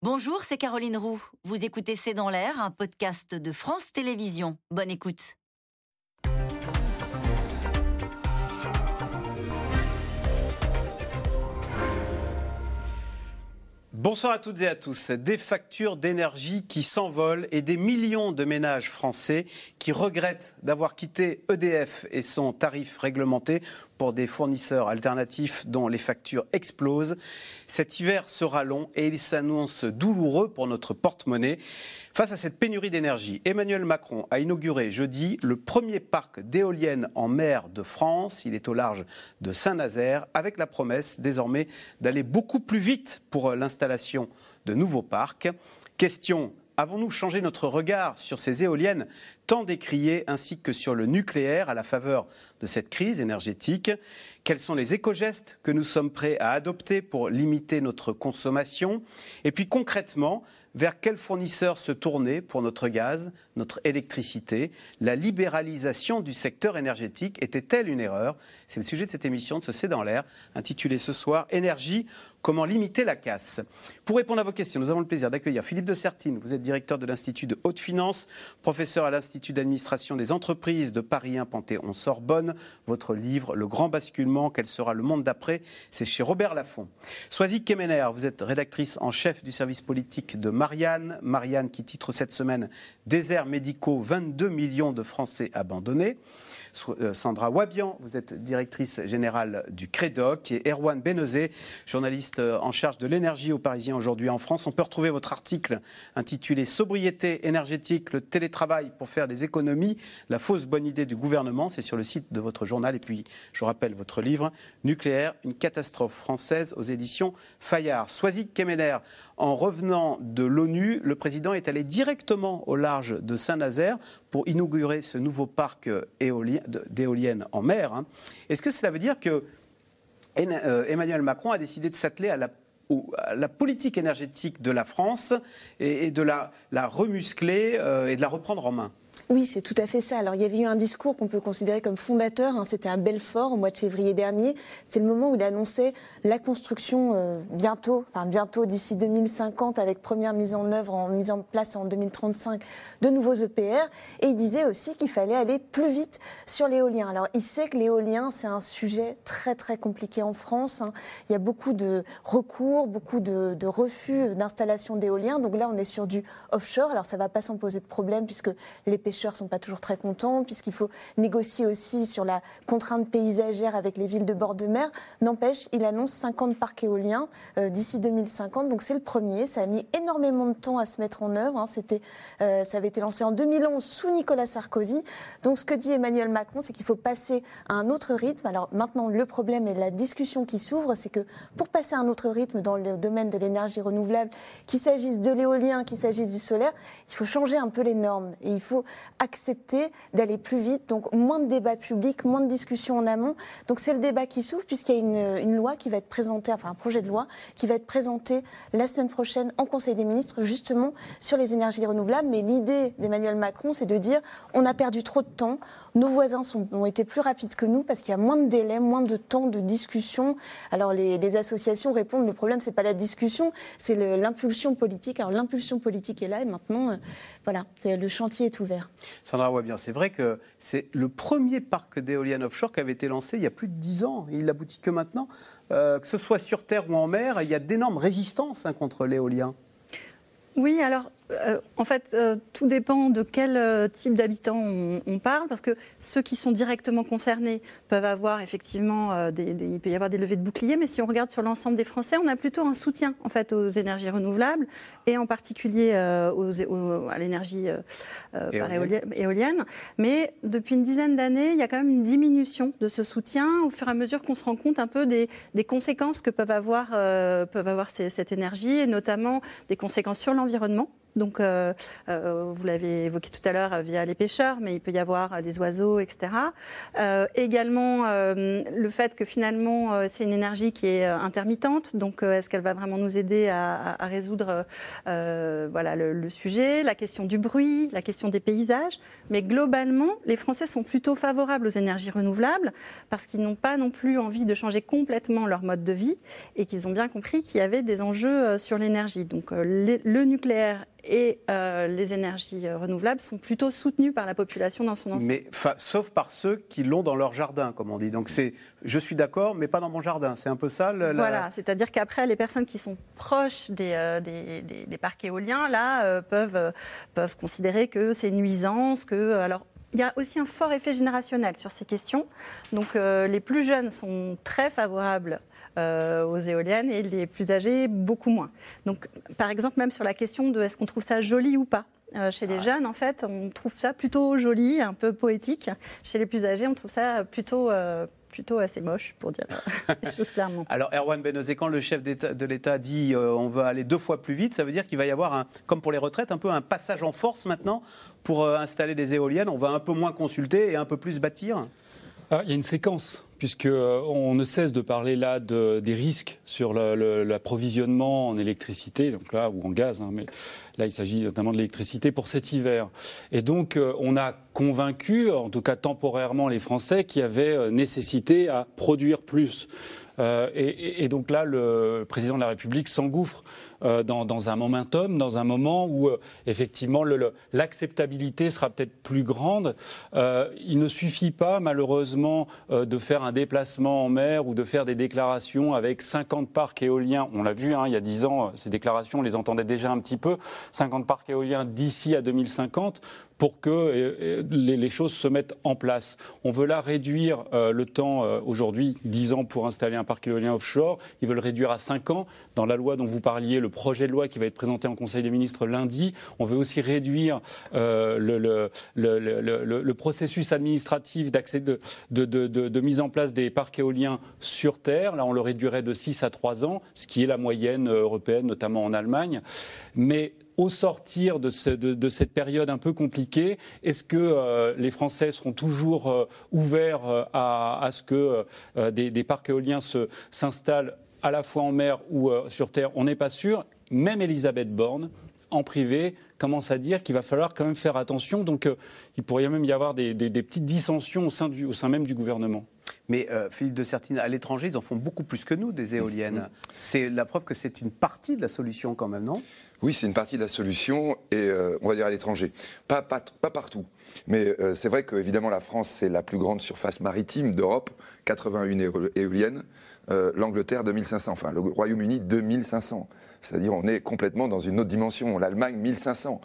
Bonjour, c'est Caroline Roux. Vous écoutez C'est dans l'air, un podcast de France Télévisions. Bonne écoute. Bonsoir à toutes et à tous. Des factures d'énergie qui s'envolent et des millions de ménages français qui regrettent d'avoir quitté EDF et son tarif réglementé pour des fournisseurs alternatifs dont les factures explosent. Cet hiver sera long et il s'annonce douloureux pour notre porte-monnaie. Face à cette pénurie d'énergie, Emmanuel Macron a inauguré jeudi le premier parc d'éoliennes en mer de France. Il est au large de Saint-Nazaire avec la promesse désormais d'aller beaucoup plus vite pour l'installation de nouveaux parcs. Question Avons-nous changé notre regard sur ces éoliennes tant décriées ainsi que sur le nucléaire à la faveur de cette crise énergétique? Quels sont les éco-gestes que nous sommes prêts à adopter pour limiter notre consommation? Et puis concrètement, vers quel fournisseur se tourner pour notre gaz, notre électricité? La libéralisation du secteur énergétique était-elle une erreur? C'est le sujet de cette émission de ce C'est dans l'air, intitulée ce soir Énergie, comment limiter la casse Pour répondre à vos questions, nous avons le plaisir d'accueillir Philippe de Sertine. Vous êtes directeur de l'Institut de haute finance, professeur à l'Institut d'administration des entreprises de Paris 1 Panthéon-Sorbonne. Votre livre, Le grand basculement, quel sera le monde d'après? C'est chez Robert Laffont. Soisy Kemener, vous êtes rédactrice en chef du service politique de Marianne. Marianne qui titre cette semaine Déserts médicaux, 22 millions de Français abandonnés. Euh, Sandra Wabian, vous êtes directrice générale du CREDOC, et Erwan Benezé, journaliste euh, en charge de l'énergie au Parisien aujourd'hui en France. On peut retrouver votre article intitulé Sobriété énergétique, le télétravail pour faire des économies, la fausse bonne idée du gouvernement. C'est sur le site de votre journal. Et puis, je rappelle votre livre, Nucléaire, une catastrophe française aux éditions Fayard. Soisy Kemener, en revenant de l'ONU, le président est allé directement au large de Saint-Nazaire pour inaugurer ce nouveau parc d'éoliennes en mer. Hein. Est-ce que cela veut dire que euh, Emmanuel Macron a décidé de s'atteler à la politique énergétique de la France et, de la, remuscler euh, et de la reprendre en main? Oui, c'est tout à fait ça. Alors, il y avait eu un discours qu'on peut considérer comme fondateur. Hein. C'était à Belfort au mois de février dernier. C'est le moment où il annonçait la construction euh, bientôt, enfin bientôt d'ici 2050, avec première mise en œuvre, mise en place en 2035 de nouveaux EPR. Et il disait aussi qu'il fallait aller plus vite sur l'éolien. Alors, il sait que l'éolien, c'est un sujet très très compliqué en France. Hein. Il y a beaucoup de recours, beaucoup de, de refus d'installation d'éolien. Donc là, on est sur du offshore. Alors, ça ne va pas s'en poser de problème puisque les pêcheurs pêcheurs sont pas toujours très contents, puisqu'il faut négocier aussi sur la contrainte paysagère avec les villes de bord de mer. N'empêche, il annonce 50 parcs éoliens euh, d'ici 2050, donc c'est le premier. Ça a mis énormément de temps à se mettre en œuvre. Hein. Euh, ça avait été lancé en 2011 sous Nicolas Sarkozy. Donc ce que dit Emmanuel Macron, c'est qu'il faut passer à un autre rythme. Alors maintenant, le problème et la discussion qui s'ouvre, c'est que pour passer à un autre rythme dans le domaine de l'énergie renouvelable, qu'il s'agisse de l'éolien, qu'il s'agisse du solaire, il faut changer un peu les normes et il faut accepter d'aller plus vite. Donc moins de débats publics, moins de discussions en amont. Donc c'est le débat qui s'ouvre puisqu'il y a une, loi qui va être présentée, enfin un projet de loi qui va être présenté la semaine prochaine en Conseil des ministres justement sur les énergies renouvelables. Mais l'idée d'Emmanuel Macron, c'est de dire on a perdu trop de temps, nos voisins ont été plus rapides que nous parce qu'il y a moins de délais, moins de temps de discussion. Alors les, les associations répondent le problème c'est pas la discussion, c'est l'impulsion politique. Alors l'impulsion politique est là et maintenant, euh, voilà, le chantier est ouvert. Sandra bien, c'est vrai que c'est le premier parc d'éoliennes offshore qui avait été lancé il y a plus de dix ans. Il n'aboutit que maintenant. Euh, que ce soit sur terre ou en mer, il y a d'énormes résistances hein, contre l'éolien. Oui, alors euh, en fait, euh, tout dépend de quel euh, type d'habitants on, parle, parce que ceux qui sont directement concernés peuvent avoir effectivement, des, il peut y avoir des levées de boucliers, mais si on regarde sur l'ensemble des Français, on a plutôt un soutien en fait aux énergies renouvelables et en particulier aux, à l'énergie éolienne. Mais depuis une dizaine d'années, il y a quand même une diminution de ce soutien au fur et à mesure qu'on se rend compte un peu des, des conséquences que peuvent avoir, peuvent avoir cette énergie, et notamment des conséquences sur l'environnement Donc, vous l'avez évoqué tout à l'heure via les pêcheurs, mais il peut y avoir des oiseaux, etc. également, le fait que finalement, c'est une énergie qui est intermittente. Donc, est-ce qu'elle va vraiment nous aider à, résoudre voilà, le, sujet? La question du bruit, la question des paysages. Mais globalement, les Français sont plutôt favorables aux énergies renouvelables parce qu'ils n'ont pas non plus envie de changer complètement leur mode de vie et qu'ils ont bien compris qu'il y avait des enjeux sur l'énergie. Donc, le nucléaire et euh, les énergies euh, renouvelables sont plutôt soutenues par la population dans son ensemble. Mais sauf par ceux qui l'ont dans leur jardin, comme on dit. Donc c'est, je suis d'accord, mais pas dans mon jardin. C'est un peu ça. Voilà, c'est-à-dire qu'après les personnes qui sont proches des, euh, des, parcs éoliens là peuvent peuvent considérer que c'est nuisance, que alors il y a aussi un fort effet générationnel sur ces questions. Donc les plus jeunes sont très favorables euh, aux éoliennes et les plus âgés beaucoup moins. Donc, par exemple, même sur la question de est-ce qu'on trouve ça joli ou pas. Euh, chez les ah jeunes, en fait, on trouve ça plutôt joli, un peu poétique. Chez les plus âgés, on trouve ça plutôt, euh, plutôt assez moche, pour dire les choses clairement. Alors, Erwan Benozé, quand le chef de l'État dit on va aller deux fois plus vite, ça veut dire qu'il va y avoir, un, comme pour les retraites, un peu un passage en force maintenant pour installer des éoliennes. On va un peu moins consulter et un peu plus bâtir ah, Il y a une séquence puisqu'on euh, ne cesse de parler là des risques sur l'approvisionnement en électricité, donc là, ou en gaz, hein, mais là, il s'agit notamment de l'électricité pour cet hiver. Et donc, euh, on a convaincu, en tout cas temporairement, les Français qui avaient euh, nécessité à produire plus. Et, donc là, le président de la République s'engouffre euh, dans, un momentum, dans un moment où euh, effectivement l'acceptabilité sera peut-être plus grande. Euh, il ne suffit pas malheureusement de faire un déplacement en mer ou de faire des déclarations avec 50 parcs éoliens. On l'a vu hein, il y a 10 ans, ces déclarations, on les entendait déjà un petit peu. 50 parcs éoliens d'ici à 2050 pour que les, choses se mettent en place. On veut là réduire le temps, aujourd'hui, 10 ans pour installer un parc éolien offshore. Ils veulent réduire à 5 ans. Dans la loi dont vous parliez, le projet de loi qui va être présenté en Conseil des ministres lundi. On veut aussi réduire euh, le, processus administratif d'accès de, de, mise en place des parcs éoliens sur Terre. Là, on le réduirait de 6 à 3 ans, ce qui est la moyenne européenne, notamment en Allemagne. Mais au sortir de, cette période un peu compliquée, est-ce que euh, les Français seront toujours euh, ouverts à, ce que des, parcs éoliens s'installent à la fois en mer ou sur terre? On n'est pas sûr même Elisabeth Borne, en privé, commence à dire qu'il va falloir quand même faire attention. Donc euh, il pourrait même y avoir des, petites dissensions au sein, même du gouvernement. Mais euh, Philippe de Sertine, à l'étranger, ils en font beaucoup plus que nous, des éoliennes. C'est la preuve que c'est une partie de la solution quand même, non? Oui, c'est une partie de la solution, et euh, on va dire à l'étranger. Pas, pas, pas, partout. Mais c'est vrai qu'évidemment, la France, c'est la plus grande surface maritime d'Europe, 81 éoliennes. L'Angleterre, 2500. Enfin, le Royaume-Uni, 2500. C'est-à-dire on est complètement dans une autre dimension. L'Allemagne, 1500.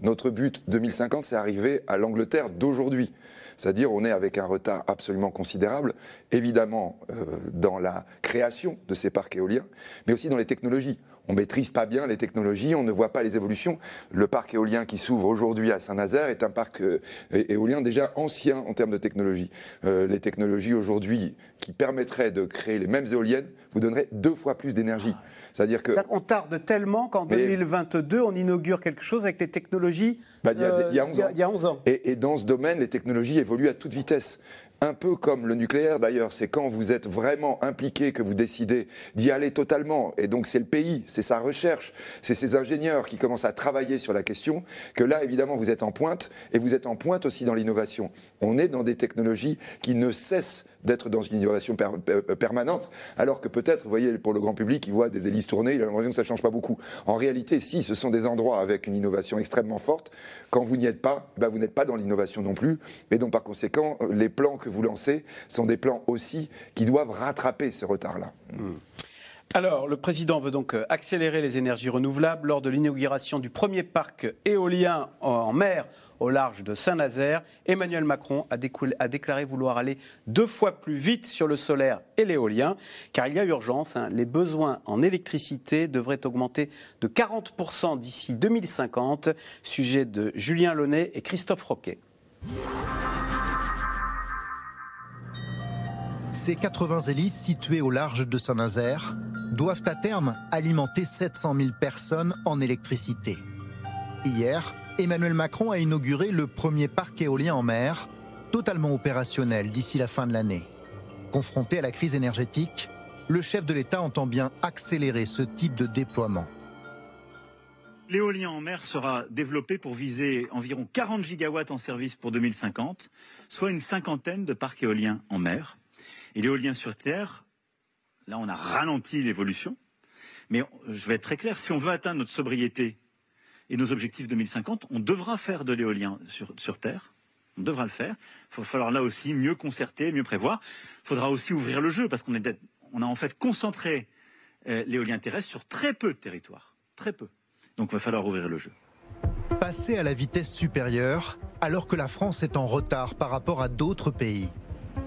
Notre but 2050, c'est arriver à l'Angleterre d'aujourd'hui. C'est-à-dire on est avec un retard absolument considérable, évidemment euh, dans la création de ces parcs éoliens, mais aussi dans les technologies on maîtrise pas bien les technologies, on ne voit pas les évolutions. Le parc éolien qui s'ouvre aujourd'hui à Saint-Nazaire est un parc euh, éolien déjà ancien en termes de technologie. Euh, les technologies aujourd'hui qui permettraient de créer les mêmes éoliennes vous donneraient deux fois plus d'énergie. C'est-à-dire que on tarde tellement qu'en 2022 on inaugure quelque chose avec les technologies. Bah, il, y a, 11 ans. Et, et dans ce domaine, les technologies évoluent à toute vitesse un peu comme le nucléaire d'ailleurs, c'est quand vous êtes vraiment impliqué que vous décidez d'y aller totalement. Et donc c'est le pays, c'est sa recherche, c'est ses ingénieurs qui commencent à travailler sur la question, que là évidemment vous êtes en pointe, et vous êtes en pointe aussi dans l'innovation. On est dans des technologies qui ne cessent d'être dans une innovation euh, permanente, alors que peut-être, vous voyez, pour le grand public, il voit des hélices tourner, il a l'impression que ça ne change pas beaucoup. En réalité, si, ce sont des endroits avec une innovation extrêmement forte. Quand vous n'y êtes pas, bah, vous n'êtes pas dans l'innovation non plus. Et donc, par conséquent, les plans que vous lancez sont des plans aussi qui doivent rattraper ce retard-là. Hmm. Alors, le président veut donc euh, accélérer les énergies renouvelables lors de l'inauguration du premier parc éolien en mer au large de Saint-Nazaire. Emmanuel Macron a, déclaré vouloir aller deux fois plus vite sur le solaire et l'éolien, car il y a urgence. Hein. les besoins en électricité devraient augmenter de 40% d'ici 2050. Sujet de Julien Launay et Christophe Roquet. Ces 80 hélices situées au large de Saint-Nazaire doivent à terme alimenter 700 000 personnes en électricité. Hier, Emmanuel Macron a inauguré le premier parc éolien en mer, totalement opérationnel d'ici la fin de l'année. Confronté à la crise énergétique, le chef de l'État entend bien accélérer ce type de déploiement. L'éolien en mer sera développé pour viser environ 40 gigawatts en service pour 2050, soit une cinquantaine de parcs éoliens en mer. Et l'éolien sur Terre, là on a ralenti l'évolution. Mais je vais être très clair, si on veut atteindre notre sobriété et nos objectifs 2050, on devra faire de l'éolien sur, Terre. On devra le faire. Il va falloir là aussi mieux concerter, mieux prévoir. Il faudra aussi ouvrir le jeu parce qu'on on a en fait concentré euh, l'éolien terrestre sur très peu de territoires. Très peu. Donc il va falloir ouvrir le jeu. Passer à la vitesse supérieure alors que la France est en retard par rapport à d'autres pays.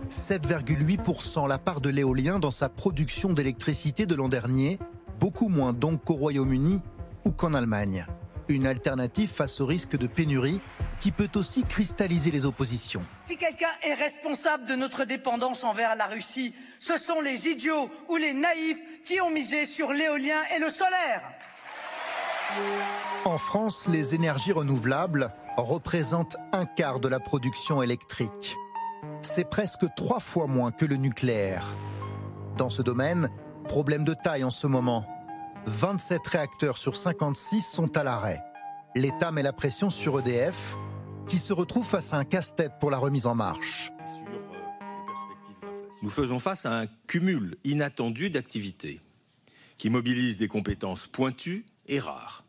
7,8% la part de l'éolien dans sa production d'électricité de l'an dernier, beaucoup moins donc qu'au Royaume-Uni ou qu'en Allemagne. Une alternative face au risque de pénurie qui peut aussi cristalliser les oppositions. Si quelqu'un est responsable de notre dépendance envers la Russie, ce sont les idiots ou les naïfs qui ont misé sur l'éolien et le solaire. En France, les énergies renouvelables représentent un quart de la production électrique. C'est presque trois fois moins que le nucléaire. Dans ce domaine, problème de taille en ce moment. 27 réacteurs sur 56 sont à l'arrêt. L'État met la pression sur EDF, qui se retrouve face à un casse-tête pour la remise en marche. Nous faisons face à un cumul inattendu d'activités qui mobilisent des compétences pointues et rares,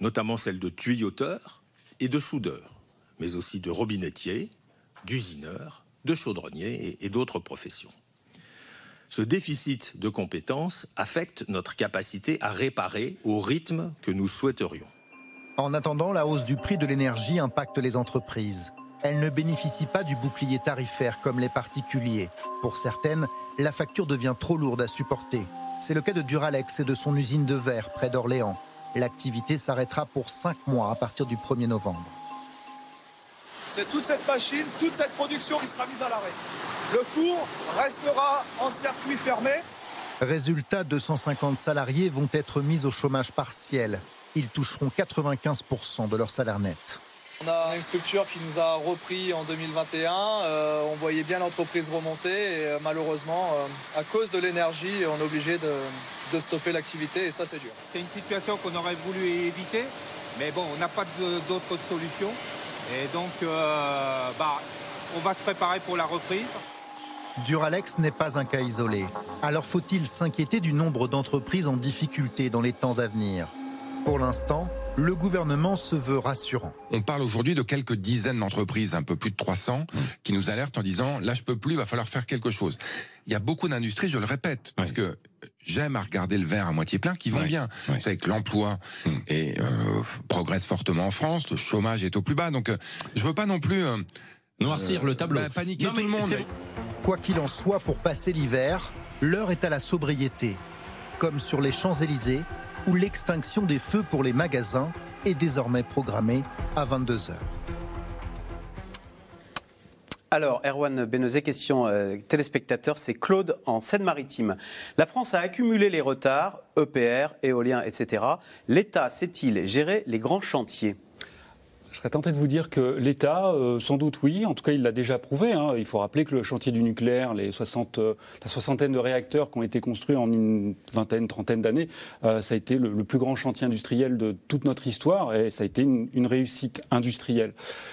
notamment celles de tuyauteurs et de soudeurs, mais aussi de robinettiers, d'usineurs, de chaudronniers et, d'autres professions. Ce déficit de compétences affecte notre capacité à réparer au rythme que nous souhaiterions. En attendant, la hausse du prix de l'énergie impacte les entreprises. Elles ne bénéficient pas du bouclier tarifaire comme les particuliers. Pour certaines, la facture devient trop lourde à supporter. C'est le cas de Duralex et de son usine de verre près d'Orléans. L'activité s'arrêtera pour 5 mois à partir du 1er novembre. C'est toute cette machine, toute cette production qui sera mise à l'arrêt. Le four restera en circuit fermé. Résultat, 250 salariés vont être mis au chômage partiel. Ils toucheront 95% de leur salaire net. On a une structure qui nous a repris en 2021. Euh, on voyait bien l'entreprise remonter et euh, malheureusement, euh, à cause de l'énergie, on est obligé de, stopper l'activité et ça, c'est dur. C'est une situation qu'on aurait voulu éviter, mais bon, on n'a pas d'autre solution. Et donc, bah, on va se préparer pour la reprise. Duralex n'est pas un cas isolé. Alors faut-il s'inquiéter du nombre d'entreprises en difficulté dans les temps à venir? Pour l'instant, le gouvernement se veut rassurant. On parle aujourd'hui de quelques dizaines d'entreprises, un peu plus de 300, mmh. qui nous alertent en disant là je peux plus, il va falloir faire quelque chose. Il y a beaucoup d'industries, je le répète, parce que j'aime à regarder le verre à moitié plein, qui vont bien. Vous savez que l'emploi mmh. euh, progresse fortement en France, le chômage est au plus bas, donc euh, je veux pas non plus euh, noircir le tableau, bah, paniquer tout le monde. Quoi qu'il en soit, pour passer l'hiver, l'heure est à la sobriété, comme sur les Champs Élysées où l'extinction des feux pour les magasins est désormais programmée à 22 h alors, Erwan Benezé, question euh, téléspectateur, c'est Claude en Seine-Maritime. La France a accumulé les retards, EPR, éolien, etc. L'État sait-il gérer les grands chantiers? Je serais tenté de vous dire que l'État, euh, sans doute oui, en tout cas il l'a déjà prouvé. Hein. Il faut rappeler que le chantier du nucléaire, les 60, euh, la soixantaine de réacteurs qui ont été construits en une vingtaine, trentaine d'années, euh, ça a été le, plus grand chantier industriel de toute notre histoire et ça a été une, réussite industrielle.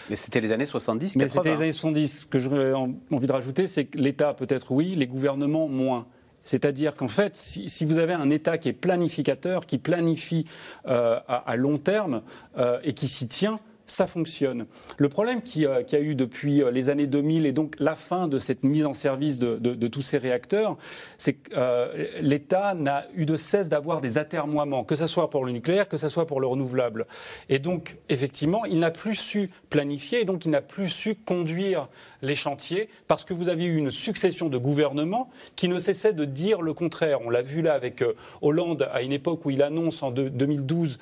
Mais c'était les années 70, 80. Mais c'était les années 70. Ce que j'aurais envie de rajouter, c'est que l'État peut-être oui, les gouvernements moins. C'est-à-dire qu'en fait, si, vous avez un État qui est planificateur, qui planifie à, long terme et qui s'y tient, ça fonctionne. Le problème qu'il y a eu depuis euh, les années 2000 et donc la fin de cette mise en service de, tous ces réacteurs, c'est que euh, l'État n'a eu de cesse d'avoir des atermoiements, que ce soit pour le nucléaire, que ce soit pour le renouvelable. Et donc, effectivement, il n'a plus su planifier et donc il n'a plus su conduire les chantiers parce que vous aviez eu une succession de gouvernements qui ne cessaient de dire le contraire. On l'a vu là avec euh, Hollande à une époque où il annonce en 2012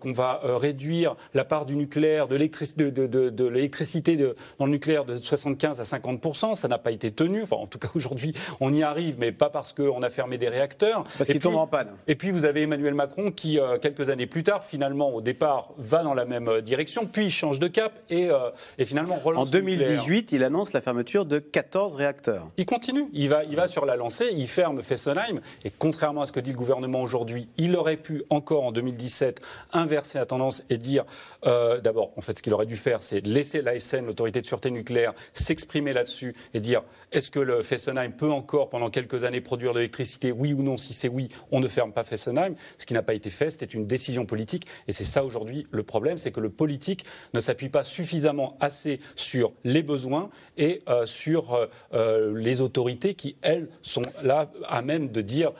qu'on va réduire la part du nucléaire nucléaire, de l'électricité de, de, de, l'électricité dans le nucléaire de 75 à 50 ça n'a pas été tenu. Enfin, en tout cas, aujourd'hui, on y arrive, mais pas parce qu'on a fermé des réacteurs. Parce qu'ils tombent en panne. Et puis, vous avez Emmanuel Macron qui, euh, quelques années plus tard, finalement, au départ, va dans la même euh, direction, puis change de cap et, euh, et finalement relance. En 2018, il annonce la fermeture de 14 réacteurs. Il continue. Il va, il va sur la lancée, il ferme Fessenheim. Et contrairement à ce que dit le gouvernement aujourd'hui, il aurait pu encore en 2017 inverser la tendance et dire d'abord, en fait, ce qu'il aurait dû faire, c'est laisser l'ASN, l'autorité de sûreté nucléaire, s'exprimer là-dessus et dire est-ce que le Fessenheim peut encore, pendant quelques années, produire de l'électricité? Oui ou non Si c'est oui, on ne ferme pas Fessenheim. Ce qui n'a pas été fait, c'était une décision politique. Et c'est ça aujourd'hui le problème, c'est que le politique ne s'appuie pas suffisamment assez sur les besoins et euh, sur euh, euh, les autorités qui, elles, sont là à même de dire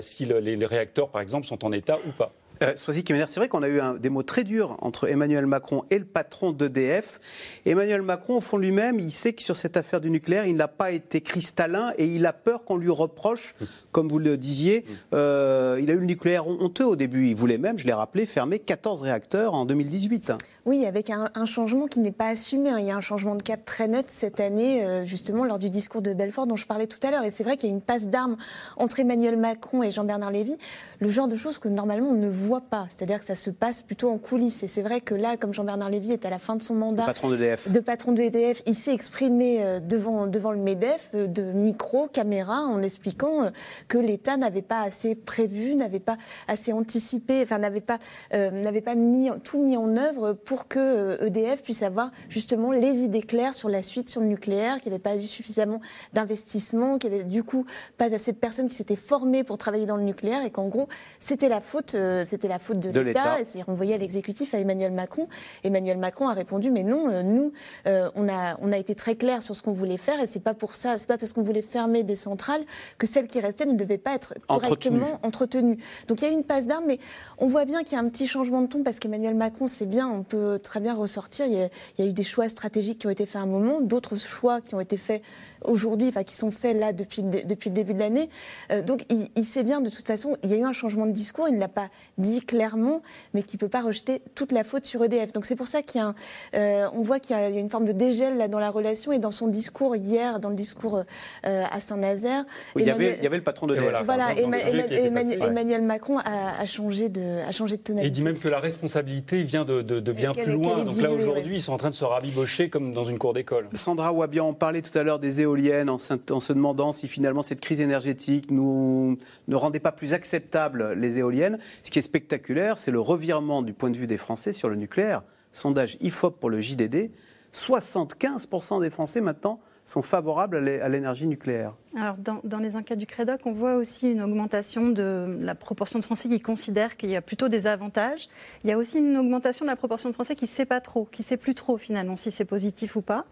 si les réacteurs, par exemple, sont en état ou pas. Euh, c'est vrai qu'on a eu des mots très durs entre Emmanuel Macron et le patron d'EDF. Emmanuel Macron, au fond lui-même, il sait que sur cette affaire du nucléaire, il n'a pas été cristallin et il a peur qu'on lui reproche, comme vous le disiez, euh, il a eu le nucléaire honteux au début. Il voulait même, je l'ai rappelé, fermer 14 réacteurs en 2018. Oui, avec un, changement qui n'est pas assumé. Hein. Il y a un changement de cap très net cette année, euh, justement, lors du discours de Belfort dont je parlais tout à l'heure. Et c'est vrai qu'il y a une passe d'armes entre Emmanuel Macron et Jean-Bernard Lévy, le genre de choses que normalement on ne voit pas. C'est-à-dire que ça se passe plutôt en coulisses. Et c'est vrai que là, comme Jean-Bernard Lévy est à la fin de son mandat. De patron d'EDF. De patron d'EDF, il s'est exprimé euh, devant, devant le MEDEF, euh, de micro, caméra, en expliquant que l'État n'avait pas assez prévu, n'avait pas assez anticipé, enfin, n'avait pas, n'avait pas mis, tout mis en œuvre pour que EDF puisse avoir justement les idées claires sur la suite sur le nucléaire, qu'il n'y avait pas eu suffisamment d'investissement, qu'il n'y avait du coup pas assez de personnes qui s'étaient formées pour travailler dans le nucléaire et qu'en gros, c'était la faute, c'était la faute de, l'État, et c'est renvoyé à l'exécutif, à Emmanuel Macron. Emmanuel Macron a répondu, mais non, euh, nous, euh, on, a, on a été très clair sur ce qu'on voulait faire, et c'est pas pour ça, c'est pas parce qu'on voulait fermer des centrales que celles qui restaient ne devaient pas être correctement entretenues. Donc il y a eu une passe d'armes, mais on voit bien qu'il y a un petit changement de ton, parce qu'Emmanuel Macron, c'est bien, on peut très bien ressortir, il y, a, il y, a, eu des choix stratégiques qui ont été faits à un moment, d'autres choix qui ont été faits aujourd'hui, enfin qui sont faits là depuis, depuis le début de l'année. Euh, donc il, il sait bien, de toute façon, il y a eu un changement de discours, il ne l'a pas dit clairement mais qui ne peut pas rejeter toute la faute sur EDF. Donc c'est pour ça qu'il y a euh, on voit qu'il y, a une forme de dégel là dans la relation et dans son discours hier, dans le discours euh, à Saint-Nazaire. il, y avait, il y avait le patron de Voilà, voilà Emmanuel, Macron a, changé de, a changé de tonalité. Et il dit même que la responsabilité vient de, bien plus loin. Donc là aujourd'hui, ils sont en train de se rabibocher comme dans une cour d'école. Sandra Wabian, on parlait tout à l'heure des éoliennes en, en se demandant si finalement cette crise énergétique nous, ne rendait pas plus acceptable les éoliennes. Ce qui est spectaculaire c'est le revirement du point de vue des Français sur le nucléaire. Sondage IFOP pour le JDD, 75% des Français maintenant sont favorables à l'énergie nucléaire. Alors, dans, les enquêtes du CREDOC, on voit aussi une augmentation de la proportion de Français qui considèrent qu'il y a plutôt des avantages. Il y a aussi une augmentation de la proportion de Français qui ne sait pas trop, qui ne sait plus trop finalement si c'est positif ou pas.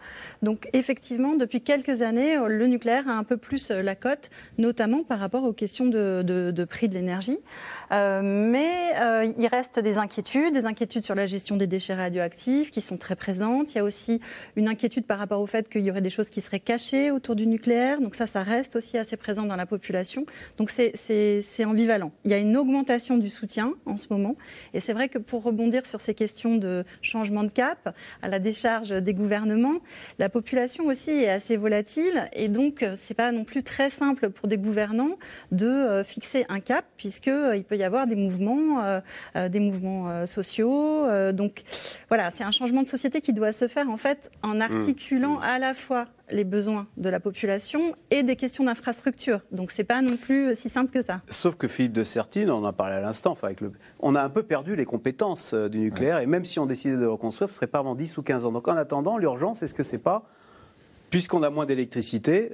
Donc, effectivement, depuis quelques années, le nucléaire a un peu plus la cote, notamment par rapport aux questions de, prix de l'énergie. Euh, mais euh, il reste des inquiétudes, des inquiétudes sur la gestion des déchets radioactifs qui sont très présentes. Il y a aussi une inquiétude par rapport au fait qu'il y aurait des choses qui seraient cachées autour du nucléaire. Donc ça, ça reste aussi assez présent dans la population. Donc c'est ambivalent. Il y a une augmentation du soutien en ce moment. Et c'est vrai que pour rebondir sur ces questions de changement de cap, à la décharge des gouvernements, la population aussi est assez volatile. Et donc, c'est pas non plus très simple pour des gouvernants de euh, fixer un cap, puisqu'il euh, peut y avoir des mouvements, euh, des mouvements sociaux. donc, voilà, c'est un changement de société qui doit se faire en fait en mmh. articulant à la fois les besoins de la population et des questions d'infrastructure. Donc c'est pas non plus si simple que ça. Sauf que Philippe de Sertine, on en a parlé à l'instant, enfin le... on a un peu perdu les compétences euh, du nucléaire et même si on décidait de reconstruire, ce serait pas avant 10 ou 15 ans. Donc en attendant, l'urgence, est-ce que c'est pas, puisqu'on a moins d'électricité,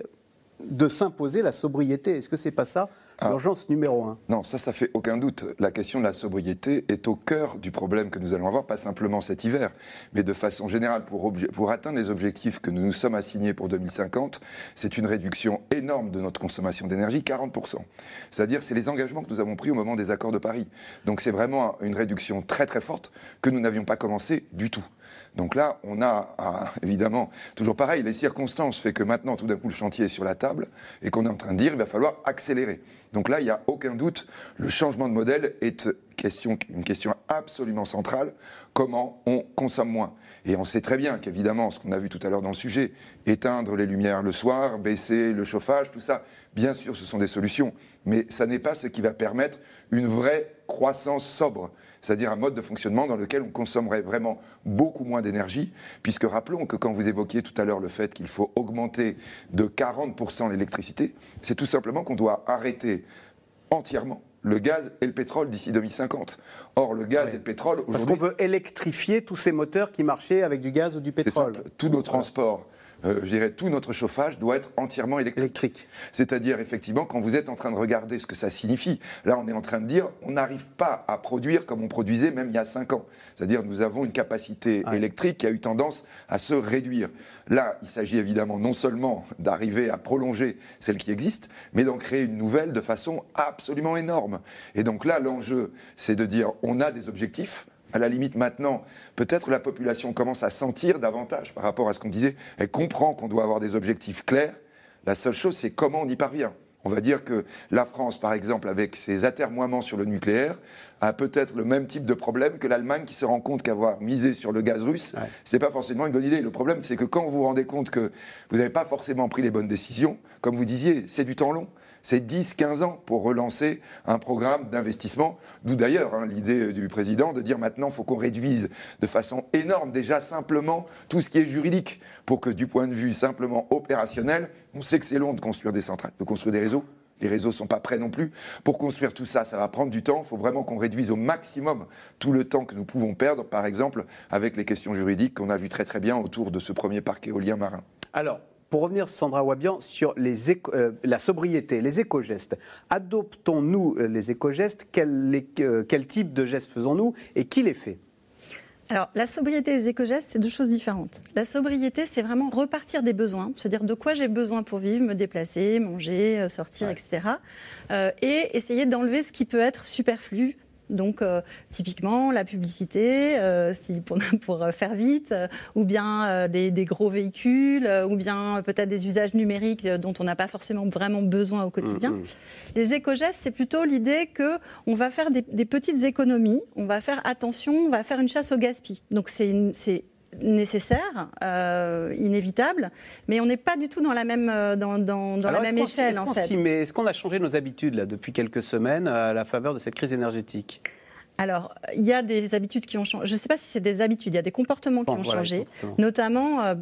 de s'imposer la sobriété? Est-ce que c'est pas ça ah. L'urgence numéro un. Non, ça, ça fait aucun doute. La question de la sobriété est au cœur du problème que nous allons avoir, pas simplement cet hiver, mais de façon générale. Pour, pour atteindre les objectifs que nous nous sommes assignés pour 2050, c'est une réduction énorme de notre consommation d'énergie, 40%. C'est-à-dire, c'est les engagements que nous avons pris au moment des accords de Paris. Donc, c'est vraiment une réduction très très forte que nous n'avions pas commencé du tout. Donc là, on a ah, évidemment toujours pareil, les circonstances fait que maintenant, tout d'un coup, le chantier est sur la table et qu'on est en train de dire il va falloir accélérer. Donc là, il n'y a aucun doute, le changement de modèle est une question absolument centrale, comment on consomme moins? Et on sait très bien qu'évidemment, ce qu'on a vu tout à l'heure dans le sujet, éteindre les lumières le soir, baisser le chauffage, tout ça, bien sûr, ce sont des solutions. Mais ça n'est pas ce qui va permettre une vraie croissance sobre c'est-à-dire un mode de fonctionnement dans lequel on consommerait vraiment beaucoup moins d'énergie, puisque rappelons que quand vous évoquiez tout à l'heure le fait qu'il faut augmenter de 40% l'électricité, c'est tout simplement qu'on doit arrêter entièrement le gaz et le pétrole d'ici 2050. Or, le gaz et le pétrole aujourd'hui... Parce qu'on veut électrifier tous ces moteurs qui marchaient avec du gaz ou du pétrole. Tous nos transports euh, je dirais, tout notre chauffage doit être entièrement électrique. C'est-à-dire, effectivement, quand vous êtes en train de regarder ce que ça signifie, là, on est en train de dire, on n'arrive pas à produire comme on produisait même il y a 5 ans. C'est-à-dire, nous avons une capacité électrique qui a eu tendance à se réduire. Là, il s'agit évidemment non seulement d'arriver à prolonger celle qui existe, mais d'en créer une nouvelle de façon absolument énorme. Et donc là, l'enjeu, c'est de dire, on a des objectifs, à la limite maintenant, peut-être la population commence à sentir davantage par rapport à ce qu'on disait. Elle comprend qu'on doit avoir des objectifs clairs. La seule chose, c'est comment on y parvient. On va dire que la France, par exemple, avec ses atermoiements sur le nucléaire, a peut-être le même type de problème que l'Allemagne qui se rend compte qu'avoir misé sur le gaz russe, ce c'est pas forcément une bonne idée. Le problème, c'est que quand vous vous rendez compte que vous n'avez pas forcément pris les bonnes décisions, comme vous disiez, c'est du temps long c'est 10-15 ans pour relancer un programme d'investissement. D'où d'ailleurs hein, l'idée du président de dire maintenant, il faut qu'on réduise de façon énorme déjà simplement tout ce qui est juridique, pour que du point de vue simplement opérationnel, on sait que c'est long de construire des centrales, de construire des réseaux. Les réseaux ne sont pas prêts non plus. Pour construire tout ça, ça va prendre du temps. Il faut vraiment qu'on réduise au maximum tout le temps que nous pouvons perdre, par exemple, avec les questions juridiques qu'on a vues très très bien autour de ce premier parc éolien marin. Alors, pour revenir, Sandra Wabian, sur les euh, la sobriété, les éco-gestes. Adoptons-nous euh, les éco-gestes quel, euh, quel type de gestes faisons-nous et qui les fait? Alors, la sobriété et les éco-gestes, c'est deux choses différentes. La sobriété, c'est vraiment repartir des besoins, se dire de quoi j'ai besoin pour vivre, me déplacer, manger, sortir, etc. et essayer d'enlever ce qui peut être superflu, donc, euh, typiquement, la publicité, euh, pour, pour, faire vite, euh, ou bien des, gros véhicules, ou bien peut-être des usages numériques dont on n'a pas forcément vraiment besoin au quotidien. Mm, mm. Les éco-gestes, c'est plutôt l'idée qu'on va faire des, des, petites économies, on va faire attention, on va faire une chasse au gaspillage. Donc, c'est nécessaire, euh, inévitable, mais on n'est pas du tout dans la même, euh, dans, dans, la même échelle. en fait. Mais est-ce qu'on a changé nos habitudes là, depuis quelques semaines à la faveur de cette crise énergétique? Alors, il y a des habitudes qui ont changé. Je ne sais pas si c'est des habitudes, il y a des comportements qui ont changé, notamment euh,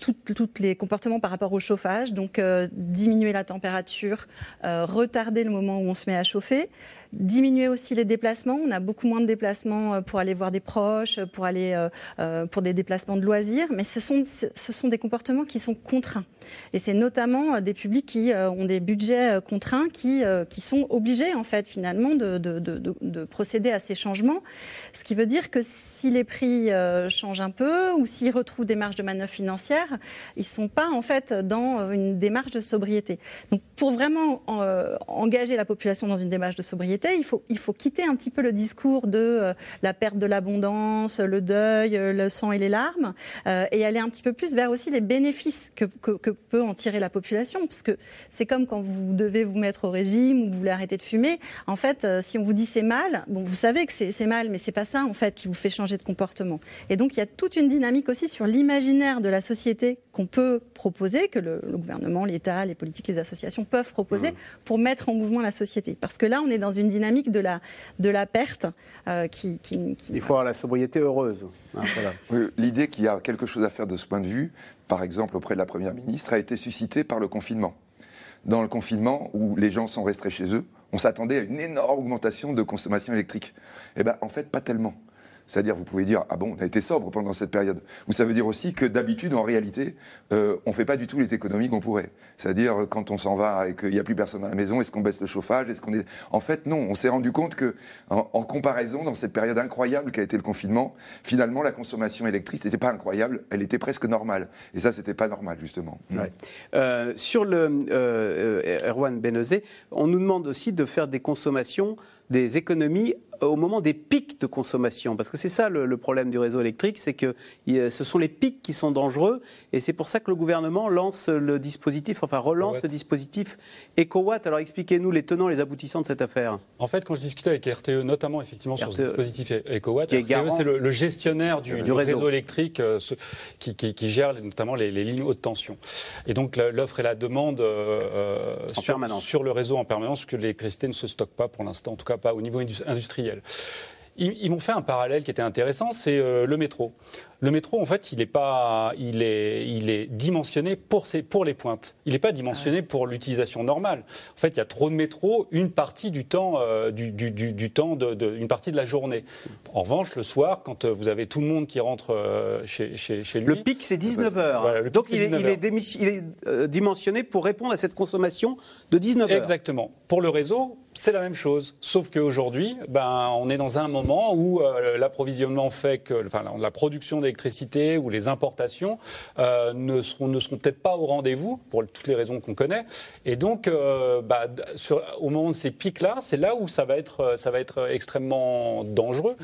tous les comportements par rapport au chauffage, donc diminuer la température, retarder le moment où on se met à chauffer, Diminuer aussi les déplacements. On a beaucoup moins de déplacements euh, pour aller voir des proches, pour aller euh, euh, pour des déplacements de loisirs, mais ce sont, ce sont des comportements qui sont contraints. Et c'est notamment des publics qui ont des budgets contraints, qui, qui sont obligés en fait finalement de, de, procéder à ces changements. Ce qui veut dire que si les prix changent un peu ou s'ils retrouvent des marges de manœuvre financières, ils ne sont pas en fait dans une démarche de sobriété. Donc pour vraiment engager la population dans une démarche de sobriété, il faut, il faut quitter un petit peu le discours de euh, la perte de l'abondance, le deuil, euh, le sang et les larmes, euh, et aller un petit peu plus vers aussi les bénéfices que, que, peut en tirer la population. Parce que c'est comme quand vous devez vous mettre au régime ou vous voulez arrêter de fumer. En fait, si on vous dit c'est mal, bon, vous savez que c'est mal, mais c'est pas ça en fait qui vous fait changer de comportement. Et donc il y a toute une dynamique aussi sur l'imaginaire de la société qu'on peut proposer, que le, gouvernement, l'État, les politiques, les associations peuvent proposer mmh. pour mettre en mouvement la société. Parce que là, on est dans une dynamique de la, de la perte euh, qui, Il faut avoir la sobriété heureuse. Hein, l'idée qu'il y a quelque chose à faire de ce point de vue, par exemple auprès de la Première ministre, a été suscitée par le confinement. Dans le confinement, où les gens sont restés chez eux, on s'attendait à une énorme augmentation de consommation électrique. Eh bien, en fait, pas tellement. C'est-à-dire, vous pouvez dire, ah bon, on a été sobre pendant cette période. Ou ça veut dire aussi que d'habitude, en réalité, euh, on ne fait pas du tout les économies qu'on pourrait. C'est-à-dire, quand on s'en va et qu'il n'y a plus personne à la maison, est-ce qu'on baisse le chauffage Est-ce qu'on est... En fait, non. On s'est rendu compte que, en, comparaison, dans cette période incroyable qu'a été le confinement, finalement, la consommation électrique n'était pas incroyable, elle était presque normale. Et ça, c'était pas normal, justement. Euh, sur le euh, Erwan Benezé, on nous demande aussi de faire des consommations des économies au moment des pics de consommation Parce que c'est ça le, le problème du réseau électrique, c'est que ce sont les pics qui sont dangereux et c'est pour ça que le gouvernement lance le dispositif, enfin relance EcoWatt. le dispositif EcoWatt. Alors expliquez-nous les tenants, les aboutissants de cette affaire. En fait, quand je discutais avec RTE, notamment effectivement sur ce RTE, dispositif E- EcoWatt, RTE, c'est le, le gestionnaire du, réseau. réseau. électrique euh, ce- qui, qui- qui gère notamment les, les lignes haute tension. Et donc l'offre et la demande euh, euh, sur le réseau en permanence, que l'électricité ne se stocke pas pour l'instant, en tout cas pas au niveau indus- industriel. Ils, ils m'ont fait un parallèle qui était intéressant, c'est euh, le métro. Le métro, en fait, il est pas, il est, il est dimensionné pour ses, pour les pointes. Il n'est pas dimensionné pour l'utilisation normale. En fait, il y a trop de métro une partie du temps, euh, du, du- du- du temps de, de- une partie de la journée. En revanche, le soir, quand euh, vous avez tout le monde qui rentre euh, chez, chez, chez lui, Le pic, c'est 19h. Voilà, le pic, Donc il est, 19 il est démis- il est, euh, dimensionné pour répondre à cette consommation de 19h. Exactement. Pour le réseau, c'est la même chose. Sauf qu'aujourd'hui, ben, on est dans un moment où euh, l'approvisionnement fait que enfin, la, la production d'électricité ou les importations euh, ne seront, peut-être pas au rendez-vous, pour toutes les raisons qu'on connaît. Et donc, euh, bah, au moment de ces pics-là, c'est là où ça va être, euh, ça va être extrêmement dangereux.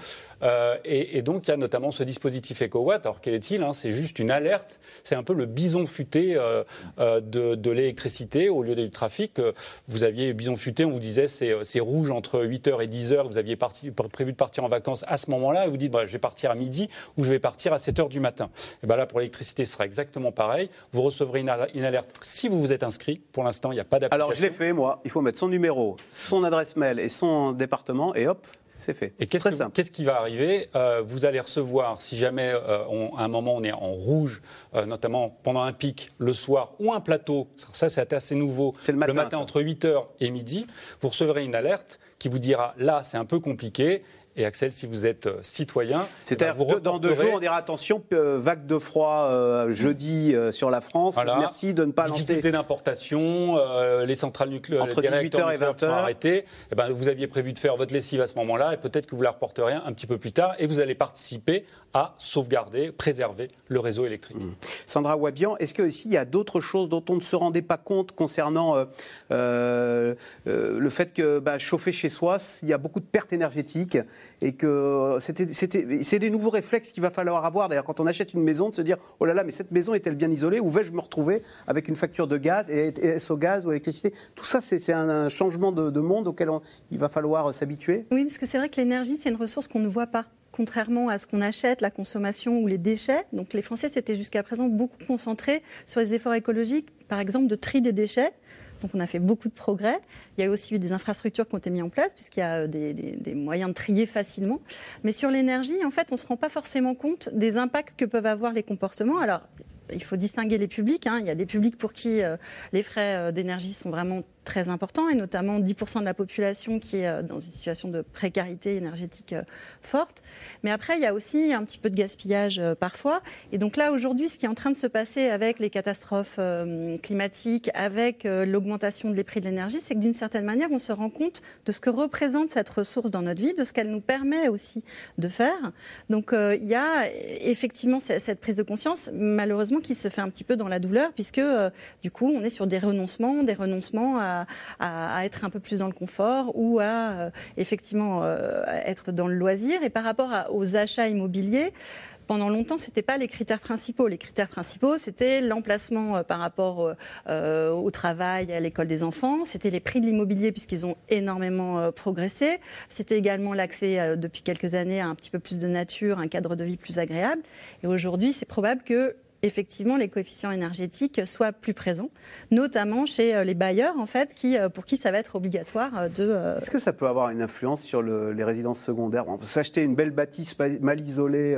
Euh, et, et donc, il y a notamment ce dispositif EcoWatt. Alors, quel est-il hein? C'est juste une alerte. C'est un peu le bison futé euh, euh, de, de l'électricité au lieu du trafic. Vous aviez bison futé, on vous disait c'est rouge entre 8h et 10h. Vous aviez parti- prévu de partir en vacances à ce moment-là. Et vous dites bah, je vais partir à midi ou je vais partir à 7h du matin. Et ben là, pour l'électricité, ce sera exactement pareil. Vous recevrez une, une alerte si vous vous êtes inscrit. Pour l'instant, il n'y a pas d'application. Alors je l'ai fait moi. Il faut mettre son numéro, son adresse mail et son département et hop, c'est fait. Et qu'est-ce, que- qui va arriver Euh, Vous allez recevoir, si jamais euh, on- à un moment on est en rouge, euh, notamment pendant un pic le soir, ou un plateau, ça c'est assez nouveau, C'est le matin, ça. entre 8h et midi, vous recevrez une alerte qui vous dira là c'est un peu compliqué. Et Axel, si vous êtes euh, citoyen, C'est-à-dire eh ben, que dans deux jours, on dira attention, euh, vague de froid euh, jeudi euh, sur la France. Voilà. Merci de ne pas lancer. Difficulté d'importation, euh, les centrales nucléaires, Entre les réacteurs 18h et nucléaires qui sont 20h. arrêtés. Eh ben, vous aviez prévu de faire votre lessive à ce moment-là et peut-être que vous la reporterez un petit peu plus tard et vous allez participer à sauvegarder, préserver le réseau électrique. Sandra Wabian, est-ce qu'il y a d'autres choses dont on ne se rendait pas compte concernant le fait que bah, chauffer chez soi, il y a beaucoup de pertes énergétiques et que c'est des nouveaux réflexes qu'il va falloir avoir. D'ailleurs, quand on achète une maison, de se dire oh là là, mais cette maison est-elle bien isolée? Où vais-je me retrouver avec une facture de gaz et est-ce au gaz ou à l'électricité Tout ça, c'est, un, changement de, de monde auquel il va falloir euh, s'habituer. Oui, parce que c'est vrai que l'énergie, c'est une ressource qu'on ne voit pas. Contrairement à ce qu'on achète, la consommation ou les déchets. Donc les Français s'étaient jusqu'à présent beaucoup concentrés sur les efforts écologiques, par exemple de tri des déchets. Donc on a fait beaucoup de progrès. Il y a aussi eu des infrastructures qui ont été mises en place, puisqu'il y a euh, des, moyens de trier facilement. Mais sur l'énergie, en fait, on ne se rend pas forcément compte des impacts que peuvent avoir les comportements. Alors, il faut distinguer les publics. hein. Il y a des publics pour qui euh, les frais euh, d'énergie sont vraiment très importants, et notamment 10% de la population qui est euh, dans une situation de précarité énergétique euh, forte. Mais après, il y a aussi un petit peu de gaspillage euh, parfois. Et donc là, aujourd'hui, ce qui est en train de se passer avec les catastrophes climatiques, avec l'augmentation des prix de l'énergie, c'est que d'une certaine manière, on se rend compte de ce que représente cette ressource dans notre vie, de ce qu'elle nous permet aussi de faire. Donc il y a effectivement ce- cette prise de conscience, malheureusement, qui se fait un petit peu dans la douleur, puisque du coup, on est sur des renoncements, des renoncements à, à- être un peu plus dans le confort ou à euh, effectivement euh, être dans le loisir. Et par rapport aux achats immobiliers, pendant longtemps, ce n'était pas les critères principaux. Les critères principaux, c'était l'emplacement euh, par rapport au travail, à l'école des enfants. C'était les prix de l'immobilier, puisqu'ils ont énormément progressé. C'était également l'accès, depuis quelques années, à un petit peu plus de nature, un cadre de vie plus agréable. Et aujourd'hui, c'est probable que effectivement les coefficients énergétiques soient plus présents, notamment chez euh, les bailleurs en fait, qui, euh, pour qui ça va être obligatoire euh, de Est-ce que ça peut avoir une influence sur le- les résidences secondaires? Bon, S'acheter une belle bâtisse mal- isolée,